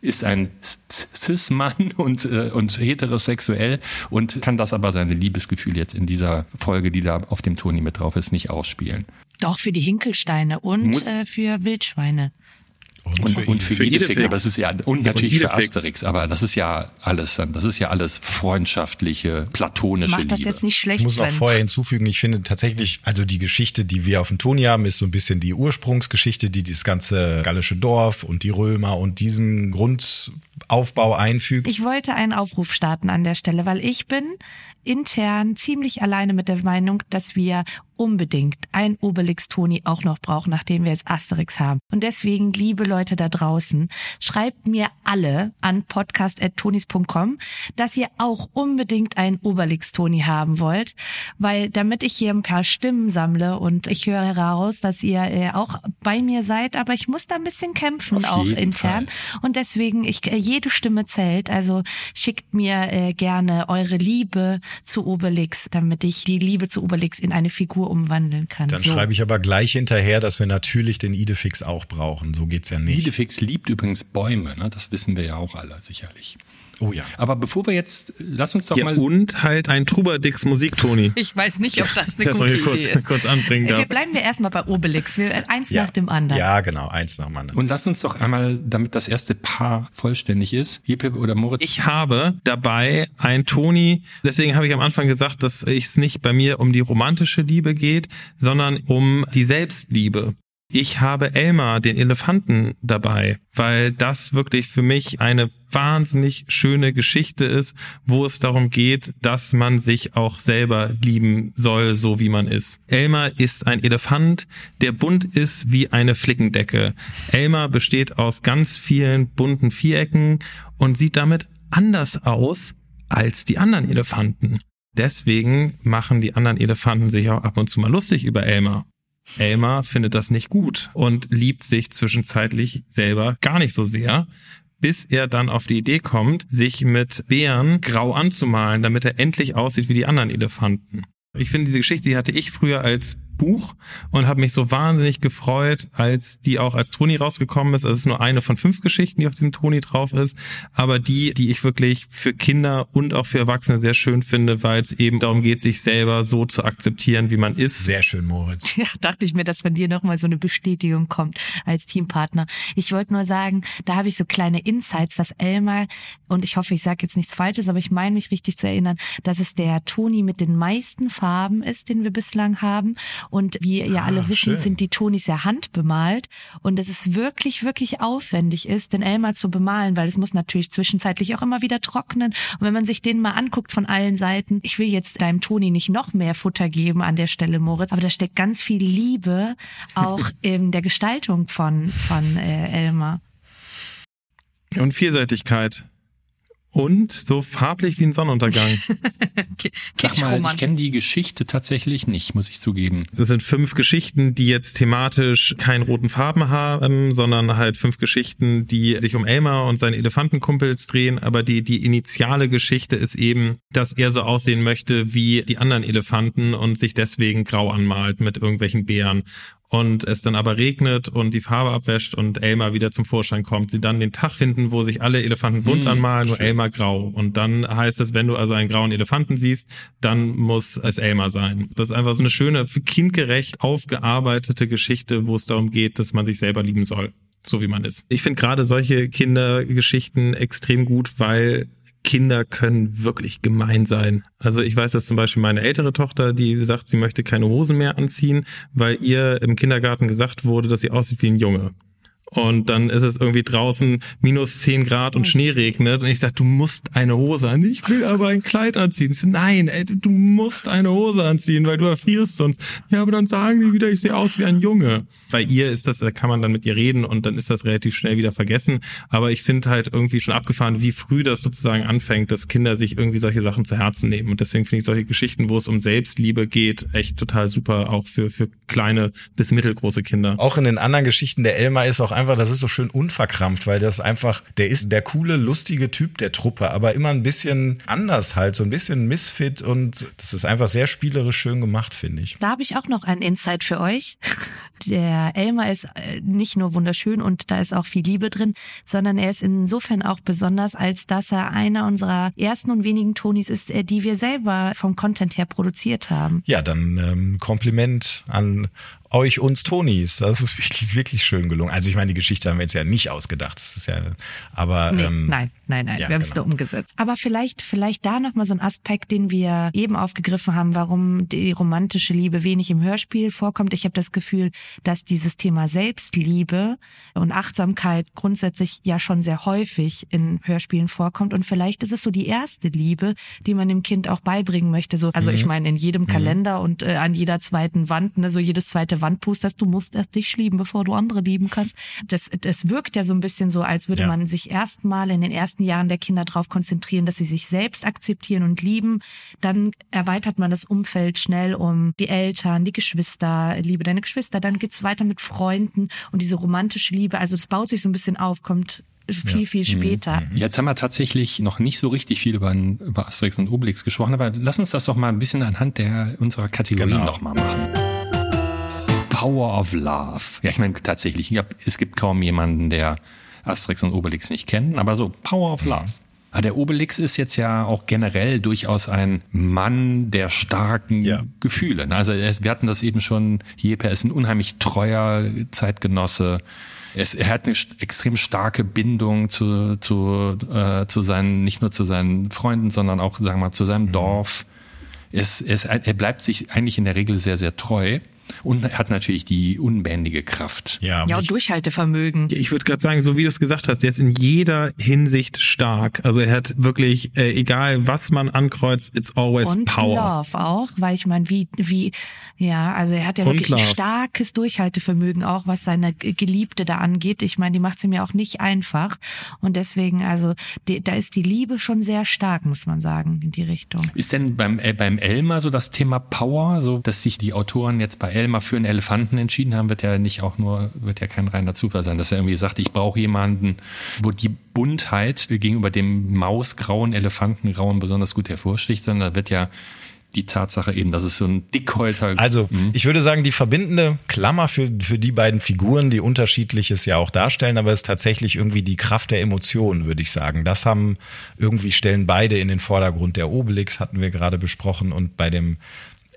ist ein Cis-Mann und, äh, und heterosexuell und kann das aber seine Liebesgefühle jetzt in dieser Folge, die da auf dem Toni mit drauf ist, nicht ausspielen. Doch für die Hinkelsteine und äh, für Wildschweine. Und, und für, für Idefix, Idefix. aber das ist ja und natürlich für Idefix. Asterix, aber das ist ja alles, dann- das ist ja alles freundschaftliche, platonische Macht das Liebe. jetzt nicht Ich schlecht, muss noch vorher hinzufügen, ich finde tatsächlich, also die Geschichte, die wir auf dem Toni haben, ist so ein bisschen die Ursprungsgeschichte, die das ganze gallische Dorf und die Römer und diesen Grundaufbau einfügt. Ich wollte einen Aufruf starten an der Stelle, weil ich bin intern ziemlich alleine mit der Meinung, dass wir unbedingt ein Obelix-Toni auch noch brauchen, nachdem wir jetzt Asterix haben. Und deswegen, liebe Leute da draußen, schreibt mir alle an podcast.tonis.com, dass ihr auch unbedingt einen Obelix-Toni haben wollt, weil damit ich hier ein paar Stimmen sammle und ich höre heraus, dass ihr äh, auch bei mir seid, aber ich muss da ein bisschen kämpfen, auch intern. Und deswegen, ich, äh, jede Stimme zählt. Also schickt mir äh, gerne eure Liebe zu Obelix, damit ich die Liebe zu Obelix in eine Figur umwandeln kann. Dann so. schreibe ich aber gleich hinterher, dass wir natürlich den Idefix auch brauchen. So geht's ja nicht. Idefix liebt übrigens Bäume, ne? das wissen wir ja auch alle sicherlich. Oh ja. Aber bevor wir jetzt, lass uns doch Ja, mal und halt ein Trubadix Musiktoni. Ich weiß nicht, ob das eine Das mal gute hier kurz, Idee ist. kurz anbringen Äh, Wir darf. bleiben wir erstmal bei Obelix. Wir, äh, eins Ja. nach dem anderen. Ja, genau, eins nach dem anderen. Und lass uns doch einmal, damit das erste Paar vollständig ist, Jeppe oder Moritz. Ich habe dabei ein Toni, deswegen habe ich am Anfang gesagt, dass es nicht bei mir um die romantische Liebe geht, sondern um die Selbstliebe. Ich habe Elmar, den Elefanten, dabei, weil das wirklich für mich eine wahnsinnig schöne Geschichte ist, wo es darum geht, dass man sich auch selber lieben soll, so wie man ist. Elmar ist ein Elefant, der bunt ist wie eine Flickendecke. Elmar besteht aus ganz vielen bunten Vierecken und sieht damit anders aus als die anderen Elefanten. Deswegen machen die anderen Elefanten sich auch ab und zu mal lustig über Elmar. Elmar findet das nicht gut und liebt sich zwischenzeitlich selber gar nicht so sehr, bis er dann auf die Idee kommt, sich mit Bären grau anzumalen, damit er endlich aussieht wie die anderen Elefanten. Ich finde, diese Geschichte, die hatte ich früher als Buch und habe mich so wahnsinnig gefreut, als die auch als Toni rausgekommen ist. Also es ist nur eine von fünf Geschichten, die auf diesem Toni drauf ist, aber die, die ich wirklich für Kinder und auch für Erwachsene sehr schön finde, weil es eben darum geht, sich selber so zu akzeptieren, wie man ist. Sehr schön, Moritz. Ja, dachte ich mir, dass von dir nochmal so eine Bestätigung kommt als Teampartner. Ich wollte nur sagen, da habe ich so kleine Insights, dass Elmar, und ich hoffe, ich sage jetzt nichts Falsches, aber ich meine mich richtig zu erinnern, dass es der Toni mit den meisten Farben ist, den wir bislang haben. Und wie ihr Ah, alle wissen, schön. sind die Tonis ja handbemalt. Und es ist wirklich, wirklich aufwendig ist, den Elmar zu bemalen, weil es muss natürlich zwischenzeitlich auch immer wieder trocknen. Und wenn man sich den mal anguckt von allen Seiten, ich will jetzt deinem Toni nicht noch mehr Futter geben an der Stelle, Moritz, aber da steckt ganz viel Liebe auch in der Gestaltung von, von äh, Elmar. Und Vielseitigkeit. Und so farblich wie ein Sonnenuntergang. Sag mal, ich kenne die Geschichte tatsächlich nicht, muss ich zugeben. Das sind fünf Geschichten, die jetzt thematisch keinen roten Farben haben, sondern halt fünf Geschichten, die sich um Elmar und seine Elefantenkumpels drehen. Aber die, die initiale Geschichte ist eben, dass er so aussehen möchte wie die anderen Elefanten und sich deswegen grau anmalt mit irgendwelchen Bären. Und es dann aber regnet und die Farbe abwäscht und Elmar wieder zum Vorschein kommt. Sie dann den Tag finden, wo sich alle Elefanten bunt anmalen, nur Elmar grau. Und dann heißt es, wenn du also einen grauen Elefanten siehst, dann muss es Elmar sein. Das ist einfach so eine schöne, für kindgerecht aufgearbeitete Geschichte, wo es darum geht, dass man sich selber lieben soll, so wie man ist. Ich finde gerade solche Kindergeschichten extrem gut, weil Kinder können wirklich gemein sein. Also ich weiß, dass zum Beispiel meine ältere Tochter, die sagt, sie möchte keine Hosen mehr anziehen, weil ihr im Kindergarten gesagt wurde, dass sie aussieht wie ein Junge. Und dann ist es irgendwie draußen minus 10 Grad und Schnee regnet. Und ich sag, du musst eine Hose an. Ich will aber ein Kleid anziehen. Ich so, nein, ey, du musst eine Hose anziehen, weil du erfrierst sonst. Ja, aber dann sagen die wieder, ich sehe aus wie ein Junge. Bei ihr ist das, da kann man dann mit ihr reden und dann ist das relativ schnell wieder vergessen. Aber ich finde halt irgendwie schon abgefahren, wie früh das sozusagen anfängt, dass Kinder sich irgendwie solche Sachen zu Herzen nehmen. Und deswegen finde ich solche Geschichten, wo es um Selbstliebe geht, echt total super, auch für, für kleine bis mittelgroße Kinder. Auch in den anderen Geschichten, der Elmar ist auch einfach, das ist so schön unverkrampft, weil das einfach, der ist der coole, lustige Typ der Truppe, aber immer ein bisschen anders halt, so ein bisschen Misfit und das ist einfach sehr spielerisch schön gemacht, finde ich. Da habe ich auch noch ein Insight für euch. Der Elmar ist äh, nicht nur wunderschön und da ist auch viel Liebe drin, sondern er ist insofern auch besonders, als dass er einer unserer ersten und wenigen Tonis ist, äh, die wir selber vom Content her produziert haben. Ja, dann ähm, Kompliment an euch, uns Tonis. Das ist wirklich, wirklich schön gelungen. Also ich meine, die Geschichte haben wir jetzt ja nicht ausgedacht. Das ist ja, aber Nee, ähm, nein, nein, nein, ja, wir haben es genau. nur umgesetzt. Aber vielleicht, vielleicht da nochmal so ein Aspekt, den wir eben aufgegriffen haben, warum die romantische Liebe wenig im Hörspiel vorkommt. Ich habe das Gefühl, dass dieses Thema Selbstliebe und Achtsamkeit grundsätzlich ja schon sehr häufig in Hörspielen vorkommt. Und vielleicht ist es so die erste Liebe, die man dem Kind auch beibringen möchte. So, also Mhm. ich meine, in jedem Kalender und äh, an jeder zweiten Wand, ne, so jedes zweite Wandposter, du musst erst dich lieben, bevor du andere lieben kannst. Das, das wirkt ja so ein bisschen so, als würde Ja. man sich erstmal in den ersten Jahren der Kinder darauf konzentrieren, dass sie sich selbst akzeptieren und lieben. Dann erweitert man das Umfeld schnell um die Eltern, die Geschwister, liebe deine Geschwister. Dann geht's weiter mit Freunden und diese romantische Liebe. Also es baut sich so ein bisschen auf, kommt viel, viel später. Jetzt haben wir tatsächlich noch nicht so richtig viel über, über Asterix und Obelix gesprochen, aber lass uns das doch mal ein bisschen anhand der unserer Kategorien Genau. noch mal machen. Power of Love. Ja, ich meine tatsächlich, ich glaub, es gibt kaum jemanden, der Asterix und Obelix nicht kennt, aber so Power of Love. Ah, Der Obelix ist jetzt ja auch generell durchaus ein Mann der starken Ja. Gefühle. Also er- wir hatten das eben schon, Jeppe ist ein unheimlich treuer Zeitgenosse. Es, er hat eine extrem starke Bindung zu, zu, äh, zu seinen, nicht nur zu seinen Freunden, sondern auch, sagen wir mal, zu seinem Dorf. Es, es, er bleibt sich eigentlich in der Regel sehr, sehr treu. Und er hat natürlich die unbändige Kraft. Ja, Ja, und und Durchhaltevermögen. Ich würde gerade sagen, so wie du es gesagt hast, der ist in jeder Hinsicht stark. Also er hat wirklich, äh, egal was man ankreuzt, it's always Und Power. Love auch, weil ich meine, wie, wie, ja, also er hat ja Und wirklich ein Love. starkes Durchhaltevermögen auch, was seine Geliebte da angeht. Ich meine, die macht es ihm ja auch nicht einfach. Und deswegen, also, die, da ist die Liebe schon sehr stark, muss man sagen, in die Richtung. Ist denn beim, äh, beim Elmer so das Thema Power, so dass sich die Autoren jetzt bei Elmer für einen Elefanten entschieden haben, wird ja nicht auch nur, wird ja kein reiner Zufall sein, dass er irgendwie sagt, ich brauche jemanden, wo die Buntheit gegenüber dem mausgrauen Elefantengrauen besonders gut hervorsticht, sondern da wird ja die Tatsache eben, dass es so ein Dickhäuter Also, ich würde sagen, die verbindende Klammer für, für die beiden Figuren, die unterschiedliches ja auch darstellen, aber es ist tatsächlich irgendwie die Kraft der Emotionen, würde ich sagen. Das haben irgendwie stellen beide in den Vordergrund. Der Obelix hatten wir gerade besprochen und bei dem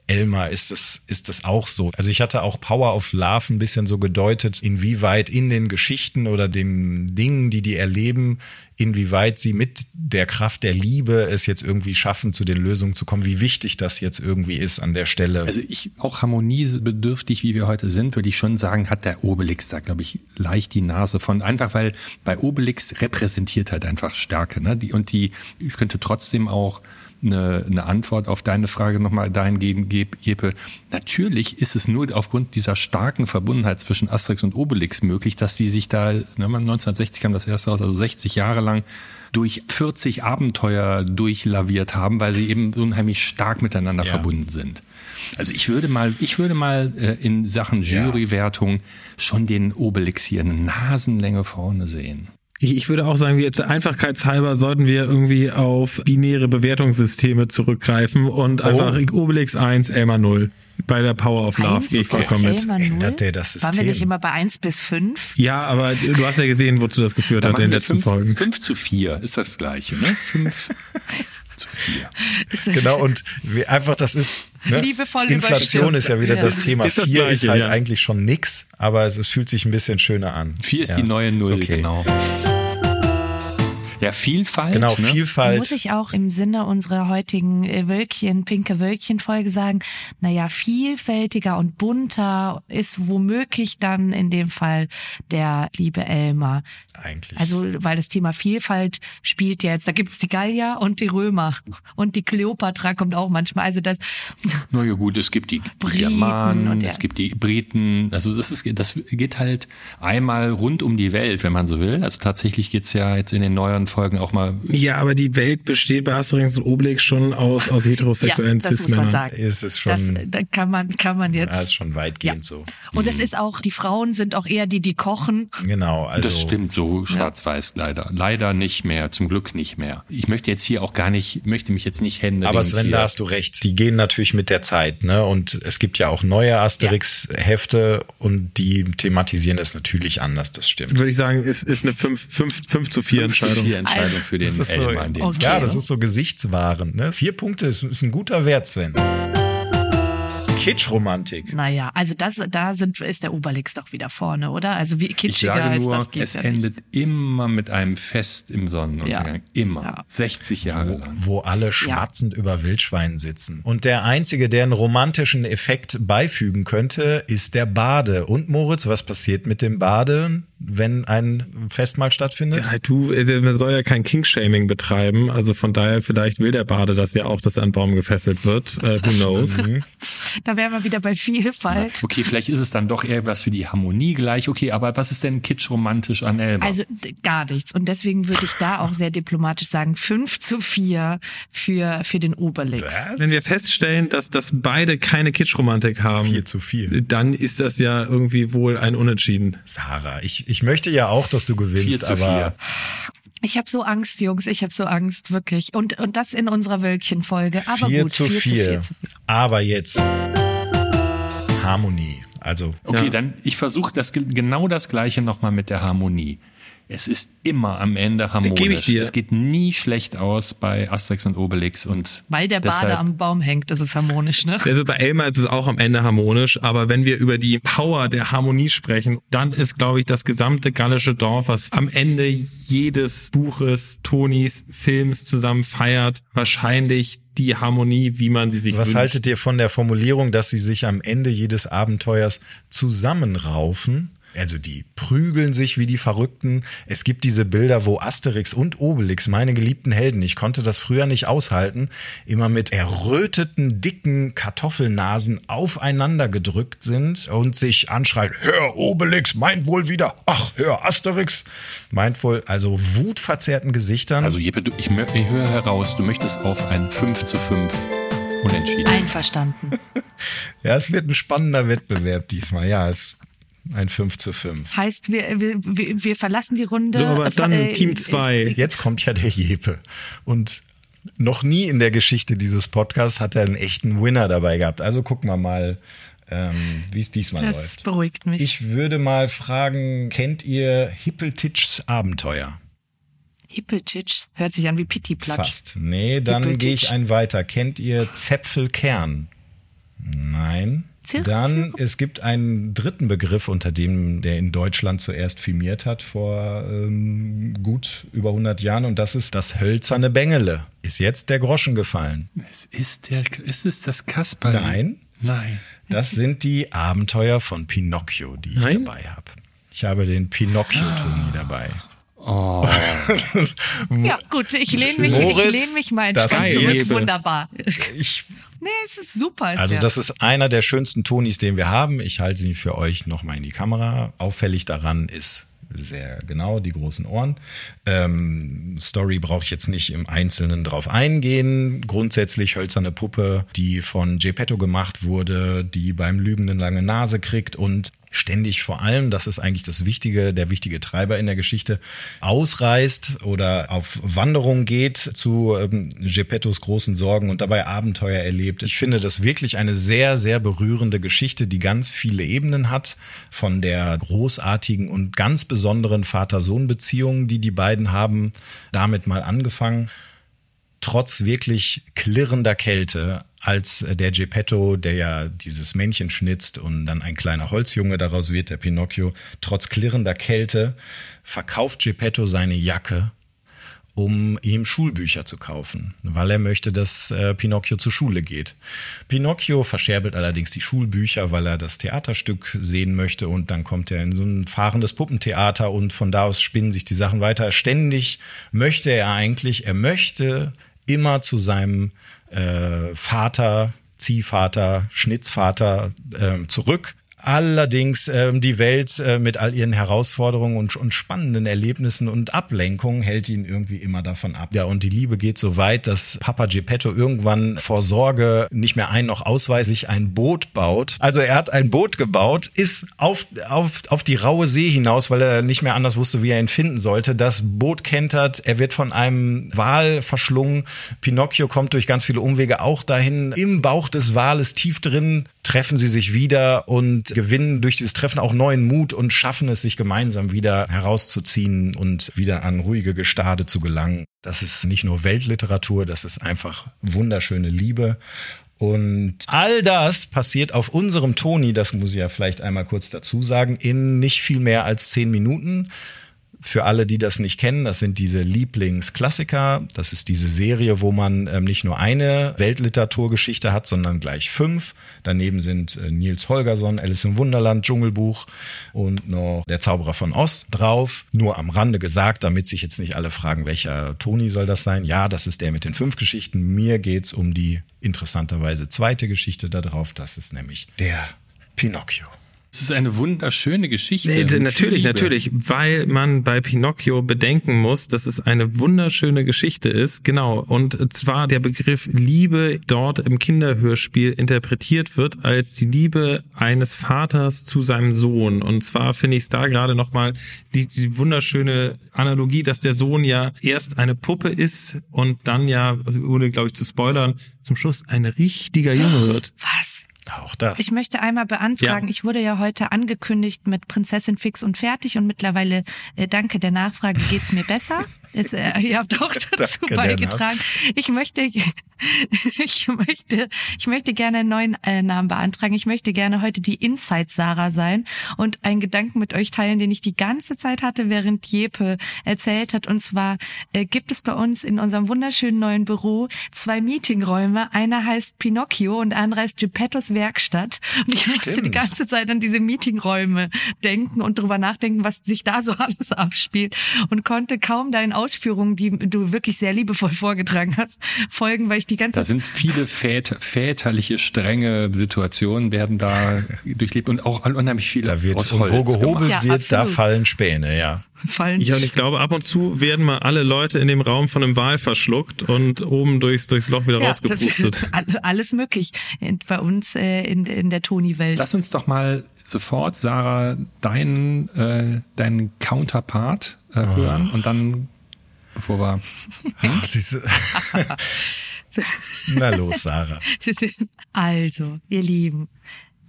Elmar ist es, ist es auch so. Also ich hatte auch Power of Love ein bisschen so gedeutet, inwieweit in den Geschichten oder den Dingen, die die erleben, inwieweit sie mit der Kraft der Liebe es jetzt irgendwie schaffen, zu den Lösungen zu kommen, wie wichtig das jetzt irgendwie ist an der Stelle. Also ich, auch harmoniebedürftig, wie wir heute sind, würde ich schon sagen, hat der Obelix da, glaube ich, leicht die Nase von. Einfach weil bei Obelix repräsentiert halt einfach Stärke. Ne? Die, und die ich könnte trotzdem auch eine, eine Antwort auf deine Frage nochmal dahingehend gebe. Jeppe. Natürlich ist es nur aufgrund dieser starken Verbundenheit zwischen Asterix und Obelix möglich, dass die sich da, ne, 1960 kam das erste raus, also 60 Jahre lang durch 40 Abenteuer durchlaviert haben, weil sie eben unheimlich stark miteinander Ja. verbunden sind. Also ich würde mal, ich würde mal äh, in Sachen Ja. Jurywertung schon den Obelix hier eine Nasenlänge vorne sehen. Ich, ich würde auch sagen, wir zur Einfachkeitshalber sollten wir irgendwie auf binäre Bewertungssysteme zurückgreifen und einfach Obelix 1, Elmar 0. Bei der Power of Love Eins gehe ich vollkommen mit. Ändert der das Waren wir nicht System? immer bei eins bis fünf? Ja, aber du hast ja gesehen, wozu das geführt Da hat in den letzten fünf, Folgen. fünf zu vier ist das gleiche, ne? Fünf zu vier. Ist es- Genau, und wie einfach das ist. Ne? Liebevoll Inflation ist ja wieder Ja. das Thema. Ist das Vier ist halt ja. eigentlich schon nix, aber es, es fühlt sich ein bisschen schöner an. Vier ist ja. die neue Null, Okay. genau. Ja, Vielfalt. Genau, ne? Vielfalt. Muss ich auch im Sinne unserer heutigen äh, Wölkchen, pinke Wölkchen-Folge sagen, naja, vielfältiger und bunter ist womöglich dann in dem Fall der liebe Elmar. Eigentlich. Also, weil das Thema Vielfalt spielt ja jetzt, da gibt's die Gallier und die Römer und die Kleopatra kommt auch manchmal. Also das, Na ja gut, es gibt die, Briten Germanen, und ja. es gibt die Briten. Also das ist das geht halt einmal rund um die Welt, wenn man so will. Also tatsächlich geht's ja jetzt in den neueren Folgen auch mal. Ja, aber die Welt besteht bei Asterix und Obelix schon aus, aus ja, heterosexuellen das muss man Cis-Männern. sagen. Ist es das, schon- da kann man, kann man jetzt. Ja, ist schon weitgehend so. Und Mhm. es ist auch, die Frauen sind auch eher die, die kochen. Genau, also. das stimmt so schwarz-weiß leider. Leider nicht mehr, zum Glück nicht mehr. Ich möchte jetzt hier auch gar nicht, möchte mich jetzt nicht hände. Aber Sven, da hast du recht. Die gehen natürlich mit der Zeit, ne? Und es gibt ja auch neue Asterix-Hefte und die thematisieren das natürlich anders, das stimmt. Würde ich sagen, ist, ist eine 5, 5, 5 zu 4 Entscheidung. Vier Entscheidung für den Das ist so, Okay. ja, das ist so gesichtswahrend, ne? Vier Punkte ist, ist ein guter Wert, Sven. Kitschromantik. Naja, also das, da sind, ist der Obelix doch wieder vorne, oder? Also wie Ich kitschiger sage als nur, das geht es ja endet immer mit einem Fest im Sonnenuntergang. Ja. Immer. Ja. 60 Jahre lang. wo alle schmatzend über Wildschwein sitzen. Und der einzige, der einen romantischen Effekt beifügen könnte, ist der Bade. Und Moritz, was passiert mit dem Bade, wenn ein Festmahl stattfindet? Ja, du, äh, man soll ja kein King-Shaming betreiben, also von daher vielleicht will der Bade das ja auch, dass er an Baum gefesselt wird. Äh, who knows? Da wären wir wieder bei Vielfalt. Okay, vielleicht ist es dann doch eher was für die Harmonie gleich. Okay, aber was ist denn kitschromantisch an Elmar? Also gar nichts. Und deswegen würde ich da auch sehr diplomatisch sagen, 5 zu 4 für, für den Obelix. Wenn wir feststellen, dass, dass beide keine Kitschromantik haben, Vier zu vier. dann ist das ja irgendwie wohl ein Unentschieden. Sarah, ich, ich möchte ja auch, dass du Vier gewinnst, zu aber Ich habe so Angst, Jungs, ich habe so Angst, wirklich. Und, und das in unserer Wölkchen-Folge. Aber 4 gut, zu 4 4. zu 4 zu 4. Aber jetzt Harmonie. Also Okay, Ja. dann ich versuche das ge- genau das gleiche nochmal mit der Harmonie. Es ist immer am Ende harmonisch. Gebe ich dir. Es geht nie schlecht aus bei Asterix und Obelix und Weil der Bade am Baum hängt, das ist harmonisch, ne? Also bei Elmar ist es auch am Ende harmonisch, aber wenn wir über die Power der Harmonie sprechen, dann ist, glaube ich, das gesamte gallische Dorf, was am Ende jedes Buches, Tonis, Films zusammen feiert, wahrscheinlich die Harmonie, wie man sie sich Was wünscht. haltet ihr von der Formulierung, dass sie sich am Ende jedes Abenteuers zusammenraufen? Also die prügeln sich wie die Verrückten. Es gibt diese Bilder, wo Asterix und Obelix, meine geliebten Helden, ich konnte das früher nicht aushalten, immer mit erröteten, dicken Kartoffelnasen aufeinander gedrückt sind und sich anschreien, hör Obelix, meint wohl wieder, ach, hör Asterix, meint wohl, also wutverzerrten Gesichtern. Also Jeppe, du, ich, ich höre heraus, du möchtest auf ein 5 zu 5 unentschieden. Einverstanden. ja, es wird ein spannender Wettbewerb diesmal. Ja, es ein 5 zu 5. Heißt, wir, wir, wir verlassen die Runde. So, aber dann äh, Team 2. Jetzt kommt ja der Jepe. Und noch nie in der Geschichte dieses Podcasts hat er einen echten Winner dabei gehabt. Also gucken wir mal, ähm, wie es diesmal Das läuft. beruhigt mich. Ich würde mal fragen, kennt ihr Hippeltitschs Abenteuer? Hippeltitsch hört sich an wie Pitti-Platsch. Fast. Nee, dann gehe ich ein weiter. Kennt ihr Zäpfelkern? Nein. Zirk, Dann, es gibt einen dritten Begriff, unter dem der in Deutschland zuerst firmiert hat, vor ähm, gut über 100 Jahren, und das ist das hölzerne Bengele. Ist jetzt der Groschen gefallen. Es ist, der, ist es das Kasperl? Nein. Nein. Das sind die Abenteuer von Pinocchio, die ich Nein? dabei habe. Ich habe den Pinocchio-Toni dabei. Ja, gut, ich lehne mich, ich lehne mich mal ein das Stück zurück. Wunderbar. Ich Nee, es ist super. Ist Also der. das ist einer der schönsten Tonis, den wir haben. Ich halte ihn für euch nochmal in die Kamera. Auffällig daran ist sehr genau die großen Ohren. Ähm, Story brauche ich jetzt nicht im Einzelnen drauf eingehen. Grundsätzlich hölzerne Puppe, die von Geppetto gemacht wurde, die beim Lügen eine lange Nase kriegt und ständig vor allem, das ist eigentlich das Wichtige, der wichtige Treiber in der Geschichte, ausreist oder auf Wanderung geht zu ähm, Geppettos großen Sorgen und dabei Abenteuer erlebt. Ich finde das wirklich eine sehr, sehr berührende Geschichte, die ganz viele Ebenen hat, von der großartigen und ganz besonderen Vater-Sohn-Beziehung, die die beiden haben, damit mal angefangen trotz wirklich klirrender Kälte, als äh, der Geppetto, der ja dieses Männchen schnitzt und dann ein kleiner Holzjunge daraus wird, der Pinocchio, trotz klirrender Kälte verkauft Geppetto seine Jacke, um ihm Schulbücher zu kaufen, weil er möchte, dass äh, Pinocchio zur Schule geht. Pinocchio verscherbelt allerdings die Schulbücher, weil er das Theaterstück sehen möchte und dann kommt er in so ein fahrendes Puppentheater und von da aus spinnen sich die Sachen weiter. Ständig möchte er eigentlich, er möchte immer zu seinem äh, Vater, Ziehvater, Schnitzvater äh, zurück. Allerdings ähm, die Welt äh, mit all ihren Herausforderungen und, und spannenden Erlebnissen und Ablenkungen hält ihn irgendwie immer davon ab. Ja, und die Liebe geht so weit, dass Papa Geppetto irgendwann vor Sorge nicht mehr ein noch ausweislich ein Boot baut. Also er hat ein Boot gebaut, ist auf, auf, auf die raue See hinaus, weil er nicht mehr anders wusste, wie er ihn finden sollte. Das Boot kentert, er wird von einem Wal verschlungen. Pinocchio kommt durch ganz viele Umwege auch dahin. Im Bauch des Wales tief drin treffen sie sich wieder und gewinnen durch dieses Treffen auch neuen Mut und schaffen es, sich gemeinsam wieder herauszuziehen und wieder an ruhige Gestade zu gelangen. Das ist nicht nur Weltliteratur, das ist einfach wunderschöne Liebe. Und all das passiert auf unserem Toni, das muss ich ja vielleicht einmal kurz dazu sagen, in nicht viel mehr als zehn Minuten. Für alle, die das nicht kennen, das sind diese Lieblingsklassiker. Das ist diese Serie, wo man ähm, nicht nur eine Weltliteraturgeschichte hat, sondern gleich fünf. Daneben sind äh, Nils Holgersson, Alice im Wunderland, Dschungelbuch und noch Der Zauberer von Oz drauf. Nur am Rande gesagt, damit sich jetzt nicht alle fragen, welcher Toni soll das sein. Ja, das ist der mit den fünf Geschichten. Mir geht's um die interessanterweise zweite Geschichte da drauf. Das ist nämlich der Pinocchio. Es ist eine wunderschöne Geschichte. Nee, natürlich, natürlich, weil man bei Pinocchio bedenken muss, dass es eine wunderschöne Geschichte ist. Genau. Und zwar der Begriff Liebe dort im Kinderhörspiel interpretiert wird als die Liebe eines Vaters zu seinem Sohn. Und zwar finde ich es da gerade nochmal die, die wunderschöne Analogie, dass der Sohn ja erst eine Puppe ist und dann ja, also ohne glaube ich zu spoilern, zum Schluss ein richtiger Junge wird. Was? Auch das. Ich möchte einmal beantragen, Ja. ich wurde ja heute angekündigt mit Prinzessin fix und fertig und mittlerweile, äh, danke der Nachfrage, geht's mir besser. Es, äh, ihr habt auch dazu Danke beigetragen. Ich möchte, ich möchte, ich möchte gerne einen neuen äh, Namen beantragen. Ich möchte gerne heute die Inside Sarah sein und einen Gedanken mit euch teilen, den ich die ganze Zeit hatte, während Jepe erzählt hat. Und zwar äh, gibt es bei uns in unserem wunderschönen neuen Büro zwei Meetingräume. Einer heißt Pinocchio und der andere heißt Geppettos Werkstatt. Und ich musste die Stimmt. ganze Zeit an diese Meetingräume denken und drüber nachdenken, was sich da so alles abspielt und konnte kaum deinen Ausführungen, die du wirklich sehr liebevoll vorgetragen hast, folgen, weil ich die ganze Da sind viele väter, väterliche, strenge Situationen werden da durchlebt und auch unheimlich viele da wird, aus Holz wo gehobelt gemacht. Ja, wird, da absolut. fallen Späne, ja. fallen. Ja, und ich glaube, ab und zu werden mal alle Leute in dem Raum von einem Wal verschluckt und oben durchs, durchs Loch wieder ja, das rausgepustet. alles möglich bei uns äh, in, in der Toni-Welt. Lass uns doch mal sofort, Sarah, deinen, äh, deinen Counterpart äh, Ah. hören und dann, bevor wir Siehste. Na los, Sarah. Also, ihr Lieben,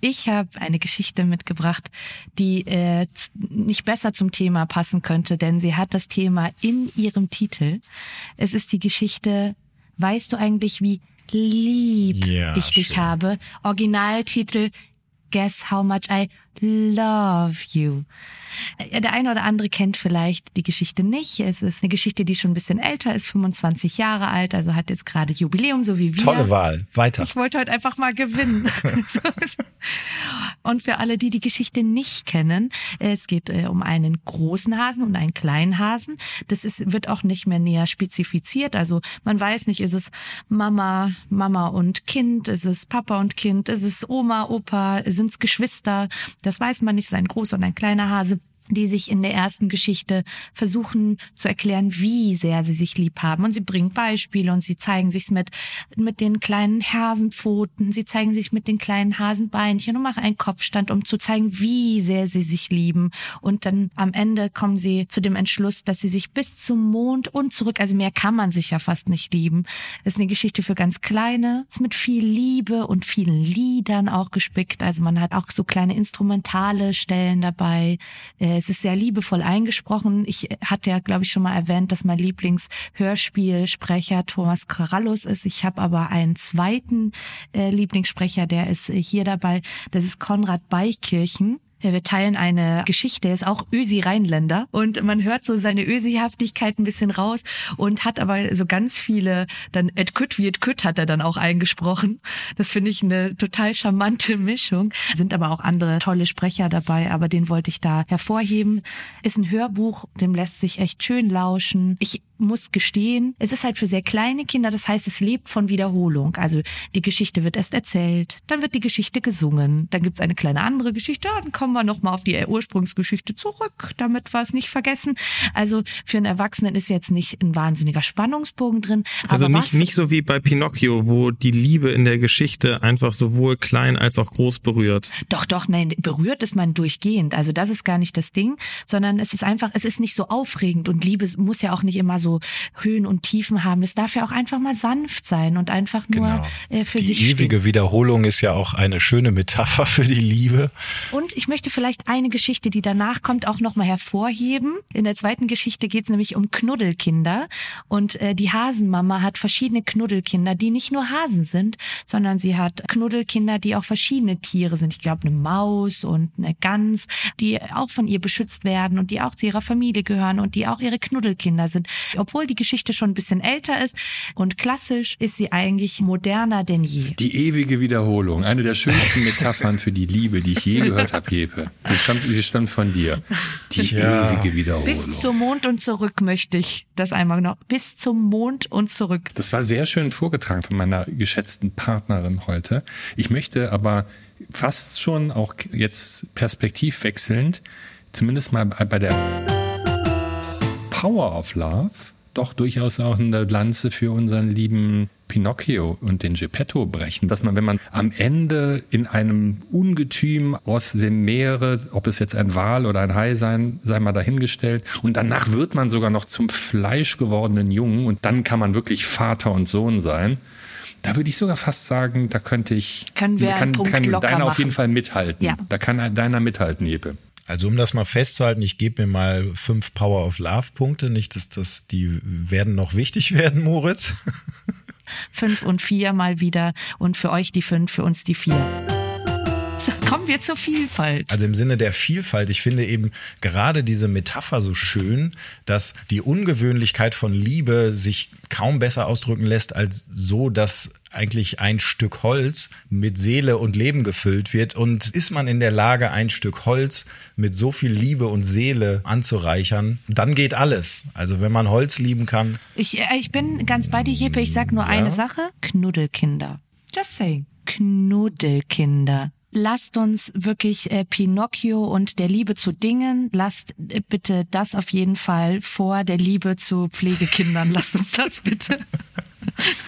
ich habe eine Geschichte mitgebracht, die äh, nicht besser zum Thema passen könnte, denn sie hat das Thema in ihrem Titel. Es ist die Geschichte, weißt du eigentlich, wie lieb Ja, ich dich schön. habe? Originaltitel Guess how much I love you. Der eine oder andere kennt vielleicht die Geschichte nicht. Es ist eine Geschichte, die schon ein bisschen älter ist, 25 Jahre alt, also hat jetzt gerade Jubiläum, so wie wir. Tolle Wahl. Weiter. Ich wollte heute einfach mal gewinnen. und für alle, die die Geschichte nicht kennen, es geht äh, um einen großen Hasen und einen kleinen Hasen. Das ist, wird auch nicht mehr näher spezifiziert. Also man weiß nicht, ist es Mama, Mama und Kind, ist es Papa und Kind, ist es Oma, Opa, sind es Geschwister. Das weiß man nicht, es ist ein großer und ein kleiner Hase die sich in der ersten Geschichte versuchen zu erklären, wie sehr sie sich lieb haben. Und sie bringen Beispiele und sie zeigen sich mit, mit den kleinen Hasenpfoten, sie zeigen sich mit den kleinen Hasenbeinchen und machen einen Kopfstand, um zu zeigen, wie sehr sie sich lieben. Und dann am Ende kommen sie zu dem Entschluss, dass sie sich bis zum Mond und zurück, also mehr kann man sich ja fast nicht lieben. Es ist eine Geschichte für ganz Kleine, ist mit viel Liebe und vielen Liedern auch gespickt. Also man hat auch so kleine instrumentale Stellen dabei. Äh, Es ist sehr liebevoll eingesprochen. Ich hatte ja, glaube ich, schon mal erwähnt, dass mein Lieblingshörspielsprecher Thomas Karallus ist. Ich habe aber einen zweiten äh, Lieblingssprecher, der ist äh, hier dabei. Das ist Konrad Beikirchen. Ja, wir teilen eine Geschichte, er ist auch Ösi-Rheinländer und man hört so seine Ösi-Haftigkeit ein bisschen raus und hat aber so ganz viele, dann et kütt wie et kütt hat er dann auch eingesprochen. Das finde ich eine total charmante Mischung. Sind aber auch andere tolle Sprecher dabei, aber den wollte ich da hervorheben. Ist ein Hörbuch, dem lässt sich echt schön lauschen. Ich muss gestehen, es ist halt für sehr kleine Kinder, das heißt, es lebt von Wiederholung. Also die Geschichte wird erst erzählt, dann wird die Geschichte gesungen, dann gibt's eine kleine andere Geschichte, dann kommen wir nochmal auf die Ursprungsgeschichte zurück, damit wir es nicht vergessen. Also für einen Erwachsenen ist jetzt nicht ein wahnsinniger Spannungsbogen drin. Also aber nicht, was, nicht so wie bei Pinocchio, wo die Liebe in der Geschichte einfach sowohl klein als auch groß berührt. Doch, doch, nein, berührt ist man durchgehend. Also das ist gar nicht das Ding, sondern es ist einfach, es ist nicht so aufregend und Liebe muss ja auch nicht immer so Höhen und Tiefen haben. Es darf ja auch einfach mal sanft sein und einfach nur Genau. äh, für die sich ewige stehen. Wiederholung ist ja auch eine schöne Metapher für die Liebe. Und ich möchte vielleicht eine Geschichte, die danach kommt, auch nochmal hervorheben. In der zweiten Geschichte geht es nämlich um Knuddelkinder. Und äh, die Hasenmama hat verschiedene Knuddelkinder, die nicht nur Hasen sind, sondern sie hat Knuddelkinder, die auch verschiedene Tiere sind. Ich glaube, eine Maus und eine Gans, die auch von ihr beschützt werden und die auch zu ihrer Familie gehören und die auch ihre Knuddelkinder sind. Obwohl die Geschichte schon ein bisschen älter ist und klassisch, ist sie eigentlich moderner denn je. Die ewige Wiederholung, eine der schönsten Metaphern für die Liebe, die ich je gehört habe, Jepe. Die stammt, sie stammt von dir. Die Tja. ewige Wiederholung. Bis zum Mond und zurück möchte ich das einmal noch. Bis zum Mond und zurück. Das war sehr schön vorgetragen von meiner geschätzten Partnerin heute. Ich möchte aber fast schon auch jetzt perspektivwechselnd, zumindest mal bei der Power of Love, doch durchaus auch eine Lanze für unseren lieben Pinocchio und den Geppetto brechen, dass man, wenn man am Ende in einem Ungetüm aus dem Meere, ob es jetzt ein Wal oder ein Hai sein, sei mal dahingestellt, und danach wird man sogar noch zum Fleisch gewordenen Jungen und dann kann man wirklich Vater und Sohn sein. Da würde ich sogar fast sagen, da könnte ich. Können wir einen kann, Punkt kann deiner auf machen. jeden Fall mithalten. Ja. Da kann deiner mithalten, Jeppe. Also um das mal festzuhalten, ich gebe mir mal fünf Power of Love Punkte. Nicht, dass das, die werden noch wichtig werden, Moritz. Fünf und vier mal wieder und für euch die fünf, für uns die vier. Kommen wir zur Vielfalt. Also im Sinne der Vielfalt, ich finde eben gerade diese Metapher so schön, dass die Ungewöhnlichkeit von Liebe sich kaum besser ausdrücken lässt als so, dass eigentlich ein Stück Holz mit Seele und Leben gefüllt wird. Und ist man in der Lage, ein Stück Holz mit so viel Liebe und Seele anzureichern, dann geht alles. Also wenn man Holz lieben kann, Ich, äh, ich bin ganz bei dir, Jeppe. Ich sag nur eine Sache. Knuddelkinder. Just saying. Knuddelkinder. Lasst uns wirklich äh, Pinocchio und der Liebe zu Dingen, lasst äh, bitte das auf jeden Fall vor der Liebe zu Pflegekindern. Lasst uns das bitte.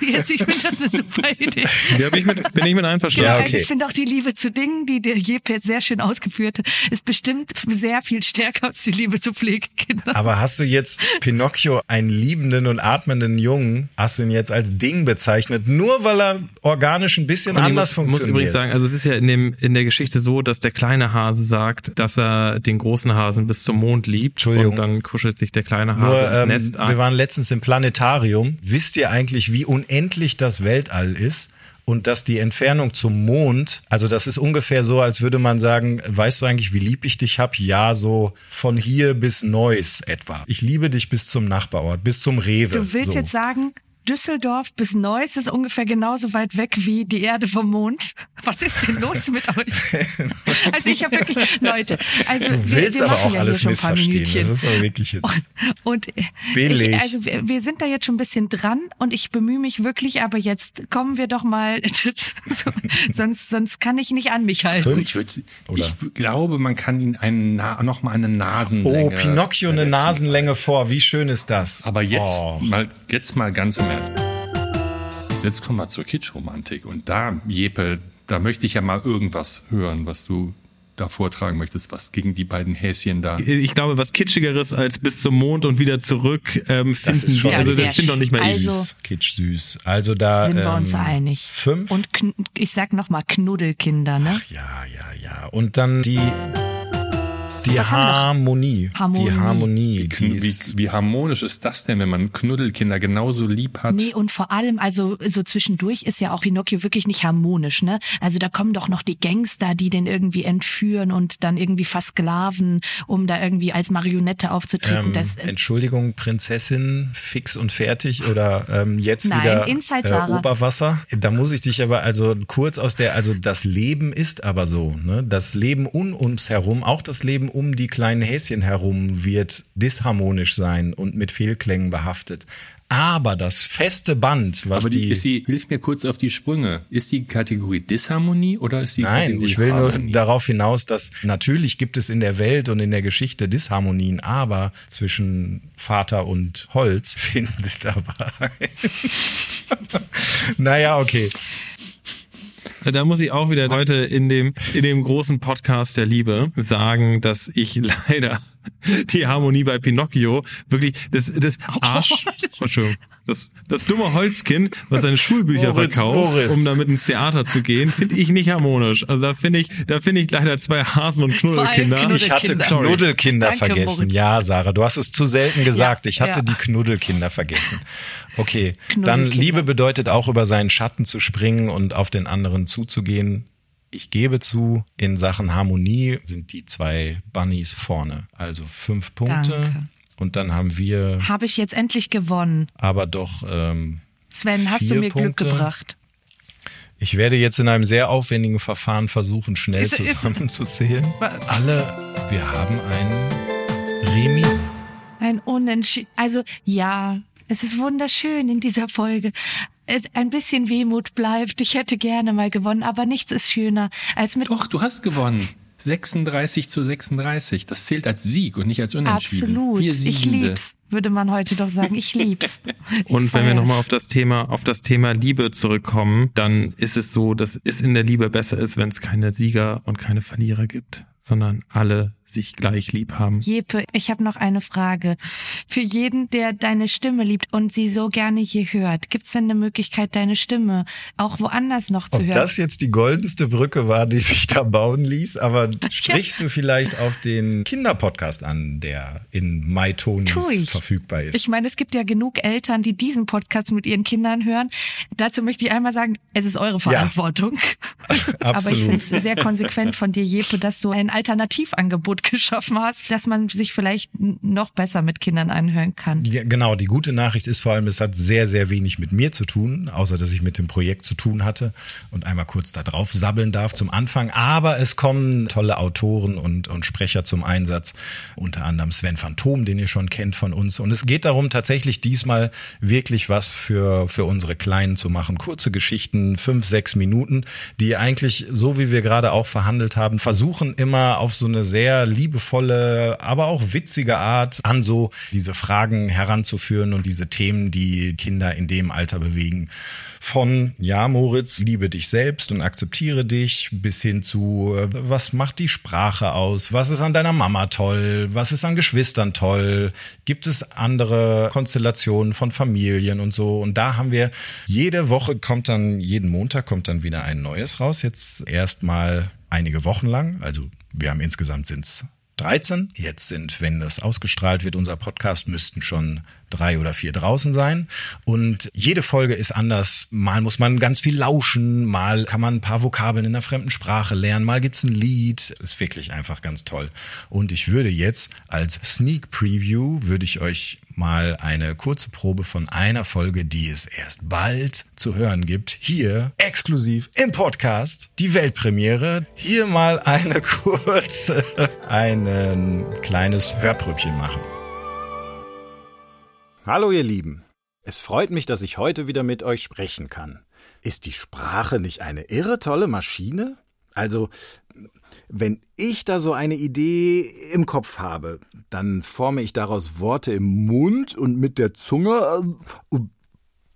Jetzt, ich finde das eine super Idee. Ja, bin ich mit, bin ich mit einverstanden. Ja, Genau, okay. Ich finde auch die Liebe zu Dingen, die der Jeppe jetzt sehr schön ausgeführt hat, ist bestimmt sehr viel stärker als die Liebe zu Pflegekindern. Aber hast du jetzt Pinocchio, einen liebenden und atmenden Jungen, hast du ihn jetzt als Ding bezeichnet, nur weil er organisch ein bisschen Und ich anders muss, funktioniert? muss übrigens sagen, also es ist ja in, dem, in der Geschichte so, dass der kleine Hase sagt, dass er den großen Hasen bis zum Mond liebt. Entschuldigung. Und dann kuschelt sich der kleine Hase Nur, ins ähm, Nest an. wir waren letztens im Planetarium. Wisst ihr eigentlich, wie unendlich das Weltall ist? Und dass die Entfernung zum Mond, also das ist ungefähr so, als würde man sagen, weißt du eigentlich, wie lieb ich dich hab? Ja, so von hier bis Neuss etwa. Ich liebe dich bis zum Nachbarort, bis zum Rewe. Du willst so. jetzt sagen, Düsseldorf bis Neuss ist ungefähr genauso weit weg wie die Erde vom Mond. Was ist denn los mit euch? Also ich habe wirklich, Leute, also Du wir, willst wir aber machen auch ja alles hier schon ein paar missverstehen. Das Minütchen. ist aber wirklich jetzt. Und Billig. ich, also wir, wir sind da jetzt schon ein bisschen dran und ich bemühe mich wirklich, aber jetzt kommen wir doch mal, so, sonst, sonst kann ich nicht an mich halten. Ich, würd, ich glaube, man kann ihn einen, noch mal eine Oh, Nasenlänge. Pinocchio eine Nasenlänge vor. Wie schön ist das? Aber jetzt Oh. mal, jetzt mal ganz im Ernst. Jetzt kommen wir zur Kitschromantik. Und da, Jeppe, da möchte ich ja mal irgendwas hören, was du da vortragen möchtest, was gegen die beiden Häschen da. ich glaube, was Kitschigeres als bis zum Mond und wieder zurück ähm, finden ist schon wir. Also das stimmt doch nicht mal Also- ich. süß, kitsch süß. Also da Sind wir ähm, uns einig. Fünf. Und ich sag noch mal Knuddelkinder, ne? Ja, ja, ja. Und dann die, die? Harmonie. Harmonie. Die Harmonie. Die Wie, ist, wie harmonisch ist das denn, wenn man Knuddelkinder genauso lieb hat? Nee, und vor allem, also so zwischendurch ist ja auch Pinocchio wirklich nicht harmonisch, ne? Also da kommen doch noch die Gangster, die den irgendwie entführen und dann irgendwie versklaven, um da irgendwie als Marionette aufzutreten. ähm, das, äh, Entschuldigung, Prinzessin, fix und fertig oder ähm, jetzt Nein, wieder Inside äh, Sarah. Oberwasser. Da muss ich dich aber also kurz aus der, also das Leben ist aber so, ne? Das Leben um uns herum, auch das Leben um die kleinen Häschen herum wird disharmonisch sein und mit Fehlklängen behaftet. Aber das feste Band, was Aber die, die, ist die, hilf mir kurz auf die Sprünge. Ist die Kategorie Disharmonie oder ist die Nein, Kategorie ich will nur Harmonie? darauf hinaus, dass natürlich gibt es in der Welt und in der Geschichte Disharmonien, aber zwischen Vater und Holz findet dabei. naja, okay. Da muss ich auch wieder heute in dem, in dem großen Podcast der Liebe sagen, dass ich leider die Harmonie bei Pinocchio wirklich das, das Arsch, Entschuldigung, das, das dumme Holzkind, was seine Schulbücher Moritz, verkauft, Moritz. um damit ins Theater zu gehen, finde ich nicht harmonisch. Also da finde ich, da finde ich leider zwei Hasen und Knuddelkinder. Ich hatte Knuddelkinder. Knuddelkinder Danke, vergessen. Moritz. Ja, Sarah, du hast es zu selten gesagt. Ja, ich hatte ja. die Knuddelkinder vergessen. Okay, dann. Liebe bedeutet auch über seinen Schatten zu springen und auf den anderen zuzugehen. Ich gebe zu, in Sachen Harmonie sind die zwei Bunnies vorne. Also fünf Punkte. Danke. Und dann haben wir Habe ich jetzt endlich gewonnen. aber doch, ähm, Sven, hast du mir Glück Punkte. gebracht? ich werde jetzt in einem sehr aufwendigen Verfahren versuchen, schnell Ist- ist- zusammenzuzählen. Wa- Alle, wir haben ein Remis. Ein Unentschieden. Also ja, es ist wunderschön in dieser Folge. Ein bisschen Wehmut bleibt. Ich hätte gerne mal gewonnen, aber nichts ist schöner als mit Doch, du hast gewonnen. 36 zu 36. Das zählt als Sieg und nicht als Unentschieden. Absolut. Wir Ich lieb's, würde man heute doch sagen. Ich lieb's. Und wenn wir nochmal auf das Thema, auf das Thema Liebe zurückkommen, dann ist es so, dass es in der Liebe besser ist, wenn es keine Sieger und keine Verlierer gibt, sondern alle sich gleich lieb haben. Jeppe, ich habe noch eine Frage. Für jeden, der deine Stimme liebt und sie so gerne hier hört, gibt's denn eine Möglichkeit, deine Stimme auch woanders noch zu Ob hören? das jetzt die goldenste Brücke war, die sich da bauen ließ, aber sprichst du vielleicht auf den Kinderpodcast an, der in MyTonis verfügbar ist? Ich meine, es gibt ja genug Eltern, die diesen Podcast mit ihren Kindern hören. Dazu möchte ich einmal sagen, es ist eure Verantwortung. Aber Absolut. ich finde es sehr konsequent von dir, Jeppe, dass du ein Alternativangebot geschaffen hast, dass man sich vielleicht noch besser mit Kindern anhören kann. Ja, genau, die gute Nachricht ist vor allem, es hat sehr, sehr wenig mit mir zu tun, außer dass ich mit dem Projekt zu tun hatte und einmal kurz da drauf sabbeln darf zum Anfang. Aber es kommen tolle Autoren und, und Sprecher zum Einsatz, unter anderem Sven Phantom, den ihr schon kennt von uns. Und es geht darum, tatsächlich diesmal wirklich was für, für unsere Kleinen zu machen. Kurze Geschichten, fünf, sechs Minuten, die eigentlich, so wie wir gerade auch verhandelt haben, versuchen immer auf so eine sehr liebevolle, aber auch witzige Art an so diese Fragen heranzuführen und diese Themen, die Kinder in dem Alter bewegen. Von, ja, Moritz, liebe dich selbst und akzeptiere dich, bis hin zu, äh, was macht die Sprache aus? Was ist an deiner Mama toll? Was ist an Geschwistern toll? Gibt es andere Konstellationen von Familien und so? Und da haben wir, jede Woche kommt dann, jeden Montag kommt dann wieder ein neues raus. Jetzt erstmal einige Wochen lang. Also wir haben insgesamt sind's 13. Jetzt sind, wenn das ausgestrahlt wird, unser Podcast, müssten schon drei oder vier draußen sein. Und jede Folge ist anders. Mal muss man ganz viel lauschen, mal kann man ein paar Vokabeln in einer fremden Sprache lernen, mal gibt's ein Lied. Ist wirklich einfach ganz toll. Und ich würde jetzt als Sneak Preview, würde ich euch mal eine kurze Probe von einer Folge, die es erst bald zu hören gibt, hier exklusiv im Podcast, die Weltpremiere. Hier mal eine kurze, ein kleines Hörpröbchen machen. Hallo ihr Lieben. Es freut mich, dass ich heute wieder mit euch sprechen kann. Ist die Sprache nicht eine irre tolle Maschine? Also, wenn ich da so eine Idee im Kopf habe, dann forme ich daraus Worte im Mund und mit der Zunge äh,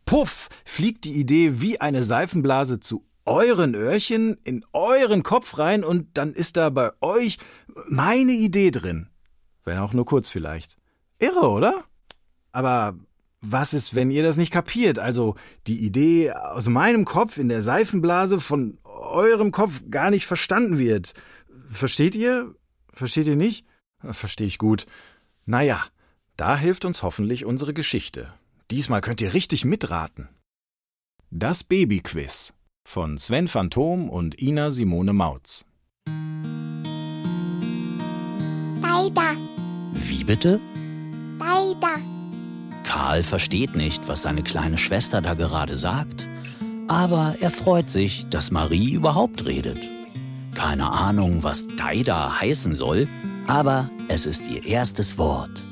puff, fliegt die Idee wie eine Seifenblase zu euren Öhrchen in euren Kopf rein und dann ist da bei euch meine Idee drin. Wenn auch nur kurz vielleicht. Irre, oder? Aber was ist, wenn ihr das nicht kapiert? Also die Idee aus meinem Kopf in der Seifenblase von eurem Kopf gar nicht verstanden wird. Versteht ihr? Versteht ihr nicht? Verstehe ich gut. Naja, da hilft uns hoffentlich unsere Geschichte. Diesmal könnt ihr richtig mitraten. Das Babyquiz von Sven Phantom und Ina Simone Mautz. Leider, Wie bitte? leider. Karl versteht nicht, was seine kleine Schwester da gerade sagt. Aber er freut sich, dass Marie überhaupt redet. Keine Ahnung, was Daida heißen soll, aber es ist ihr erstes Wort.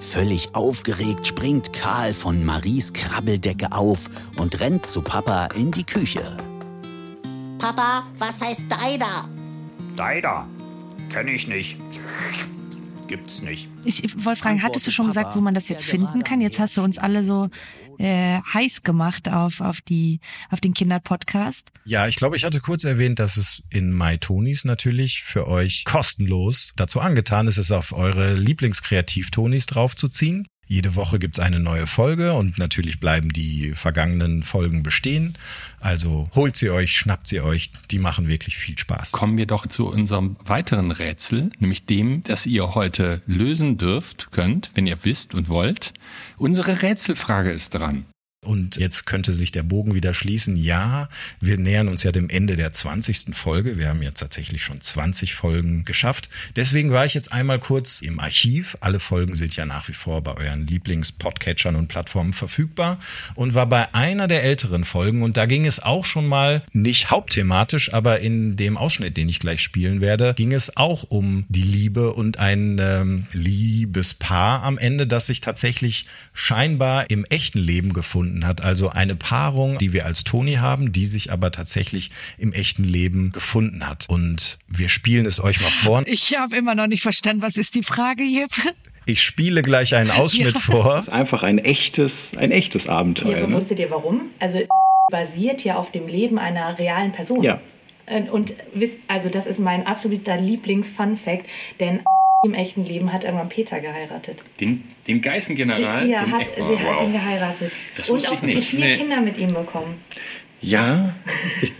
Völlig aufgeregt springt Karl von Maries Krabbeldecke auf und rennt zu Papa in die Küche. Papa, was heißt Daida? Daida? Kenn ich nicht. Gibt's nicht. Ich, wollte fragen, hattest du schon gesagt, Papa, wo man das jetzt finden gerade kann? Jetzt hast du uns alle so äh, heiß gemacht auf, auf, die, auf den Kinderpodcast. Ja, ich glaube, ich hatte kurz erwähnt, dass es in MyTonis natürlich für euch kostenlos dazu angetan ist, es auf eure Lieblingskreativtonis draufzuziehen. Jede Woche gibt's eine neue Folge und natürlich bleiben die vergangenen Folgen bestehen. Also holt sie euch, schnappt sie euch, die machen wirklich viel Spaß. Kommen wir doch zu unserem weiteren Rätsel, nämlich dem, das ihr heute lösen dürft, könnt, wenn ihr wisst und wollt. Unsere Rätselfrage ist dran. Und jetzt könnte sich der Bogen wieder schließen. Ja, wir nähern uns ja dem Ende der 20. Folge. Wir haben jetzt tatsächlich schon 20 Folgen geschafft. Deswegen war ich jetzt einmal kurz im Archiv. Alle Folgen sind ja nach wie vor bei euren Lieblings-Podcatchern und Plattformen verfügbar und war bei einer der älteren Folgen. Und da ging es auch schon mal nicht hauptthematisch, aber in dem Ausschnitt, den ich gleich spielen werde, ging es auch um die Liebe und ein ähm, Liebespaar am Ende, das sich tatsächlich scheinbar im echten Leben gefunden hat. Also eine Paarung, die wir als Toni haben, die sich aber tatsächlich im echten Leben gefunden hat. Und wir spielen es euch mal vor. Ich habe immer noch nicht verstanden, was ist die Frage, Jeppe? Ich spiele gleich einen Ausschnitt Ja. vor. Einfach ein echtes, ein echtes Abenteuer. aber Ne? wusstet ihr warum? Also basiert ja auf dem Leben einer realen Person. Ja. Äh, Und wisst, also das ist mein absoluter Lieblings-Fun-Fact, denn im echten Leben hat irgendwann Peter geheiratet. Den, den Geißengeneral? ja, den hat, Echt- sie oh, hat wow. ihn geheiratet. Das Und auch ich nicht. vier Nee. Kinder mit ihm bekommen. Ja, ich,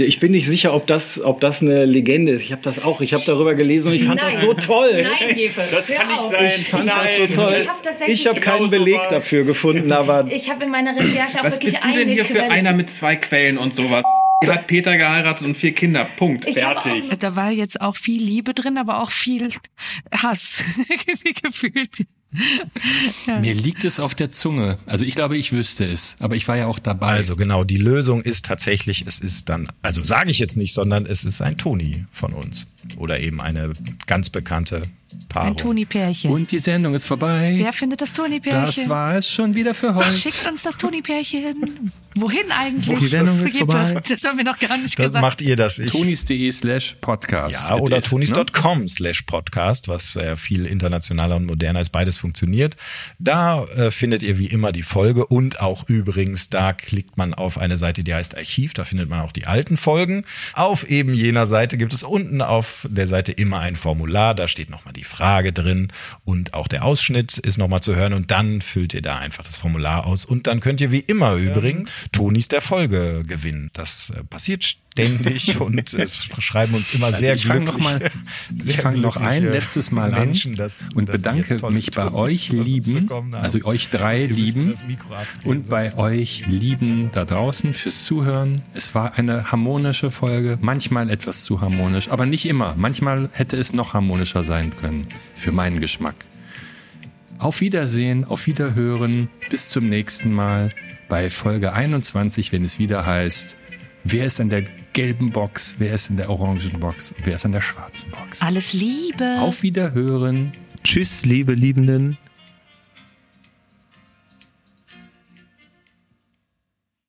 ich bin nicht sicher, ob das, ob das eine Legende ist. Ich habe das auch, ich habe darüber gelesen und ich fand Nein. das so toll. Nein, Jefe, Das hör kann nicht auf. sein. Ich fand Nein. das so toll. Ich hab habe keinen genauso Beleg war- dafür gefunden, aber Ich habe in meiner Recherche auch Was wirklich bist du denn hier für einer mit zwei Quellen und sowas? Hat Peter geheiratet und vier Kinder. Punkt. Ich Fertig. auch- Da war jetzt auch viel Liebe drin, aber auch viel Hass gefühlt. Mir liegt es auf der Zunge. Also ich glaube, ich wüsste es, aber ich war ja auch dabei. Also genau, die Lösung ist tatsächlich, es ist dann, also sage ich jetzt nicht, sondern es ist ein Toni von uns. Oder eben eine ganz bekannte Paarung. Ein Toni-Pärchen. Und die Sendung ist vorbei. Wer findet das Toni-Pärchen? das war es schon wieder für heute. Schickt uns das Toni-Pärchen. Wohin eigentlich? Die Sendung ist Jeppe, vorbei. Das haben wir noch gar nicht Das gesagt. macht ihr das. Tonis.de slash podcast. ja, oder is, tonis.com slash podcast, was äh, viel internationaler und moderner ist. Beides funktioniert. Da äh, findet ihr wie immer die Folge und auch übrigens, da klickt man auf eine Seite, die heißt Archiv. Da findet man auch die alten Folgen. Auf eben jener Seite gibt es unten auf der Seite immer ein Formular. Da steht nochmal die Frage drin und auch der Ausschnitt ist nochmal zu hören. Und dann füllt ihr da einfach das Formular aus. Und dann könnt ihr wie immer übrigens Tonis der Folge gewinnen. Das äh, passiert ständig und es schreiben uns immer Also sehr ich glücklich. noch mal, ich fange noch ein letztes Mal Menschen, an dass- und sie bedanke mich bei euch Lieben, also euch drei Lieben das und bei euch Lieben da draußen fürs Zuhören. Es war eine harmonische Folge, manchmal etwas zu harmonisch, aber nicht immer. Manchmal hätte es noch harmonischer sein können für meinen Geschmack. Auf Wiedersehen, auf Wiederhören, bis zum nächsten Mal bei Folge 21, wenn es wieder heißt, wer ist in der gelben Box, wer ist in der orangen Box, wer ist in der schwarzen Box. Alles Liebe. Auf Wiederhören. Tschüss, liebe Liebenden.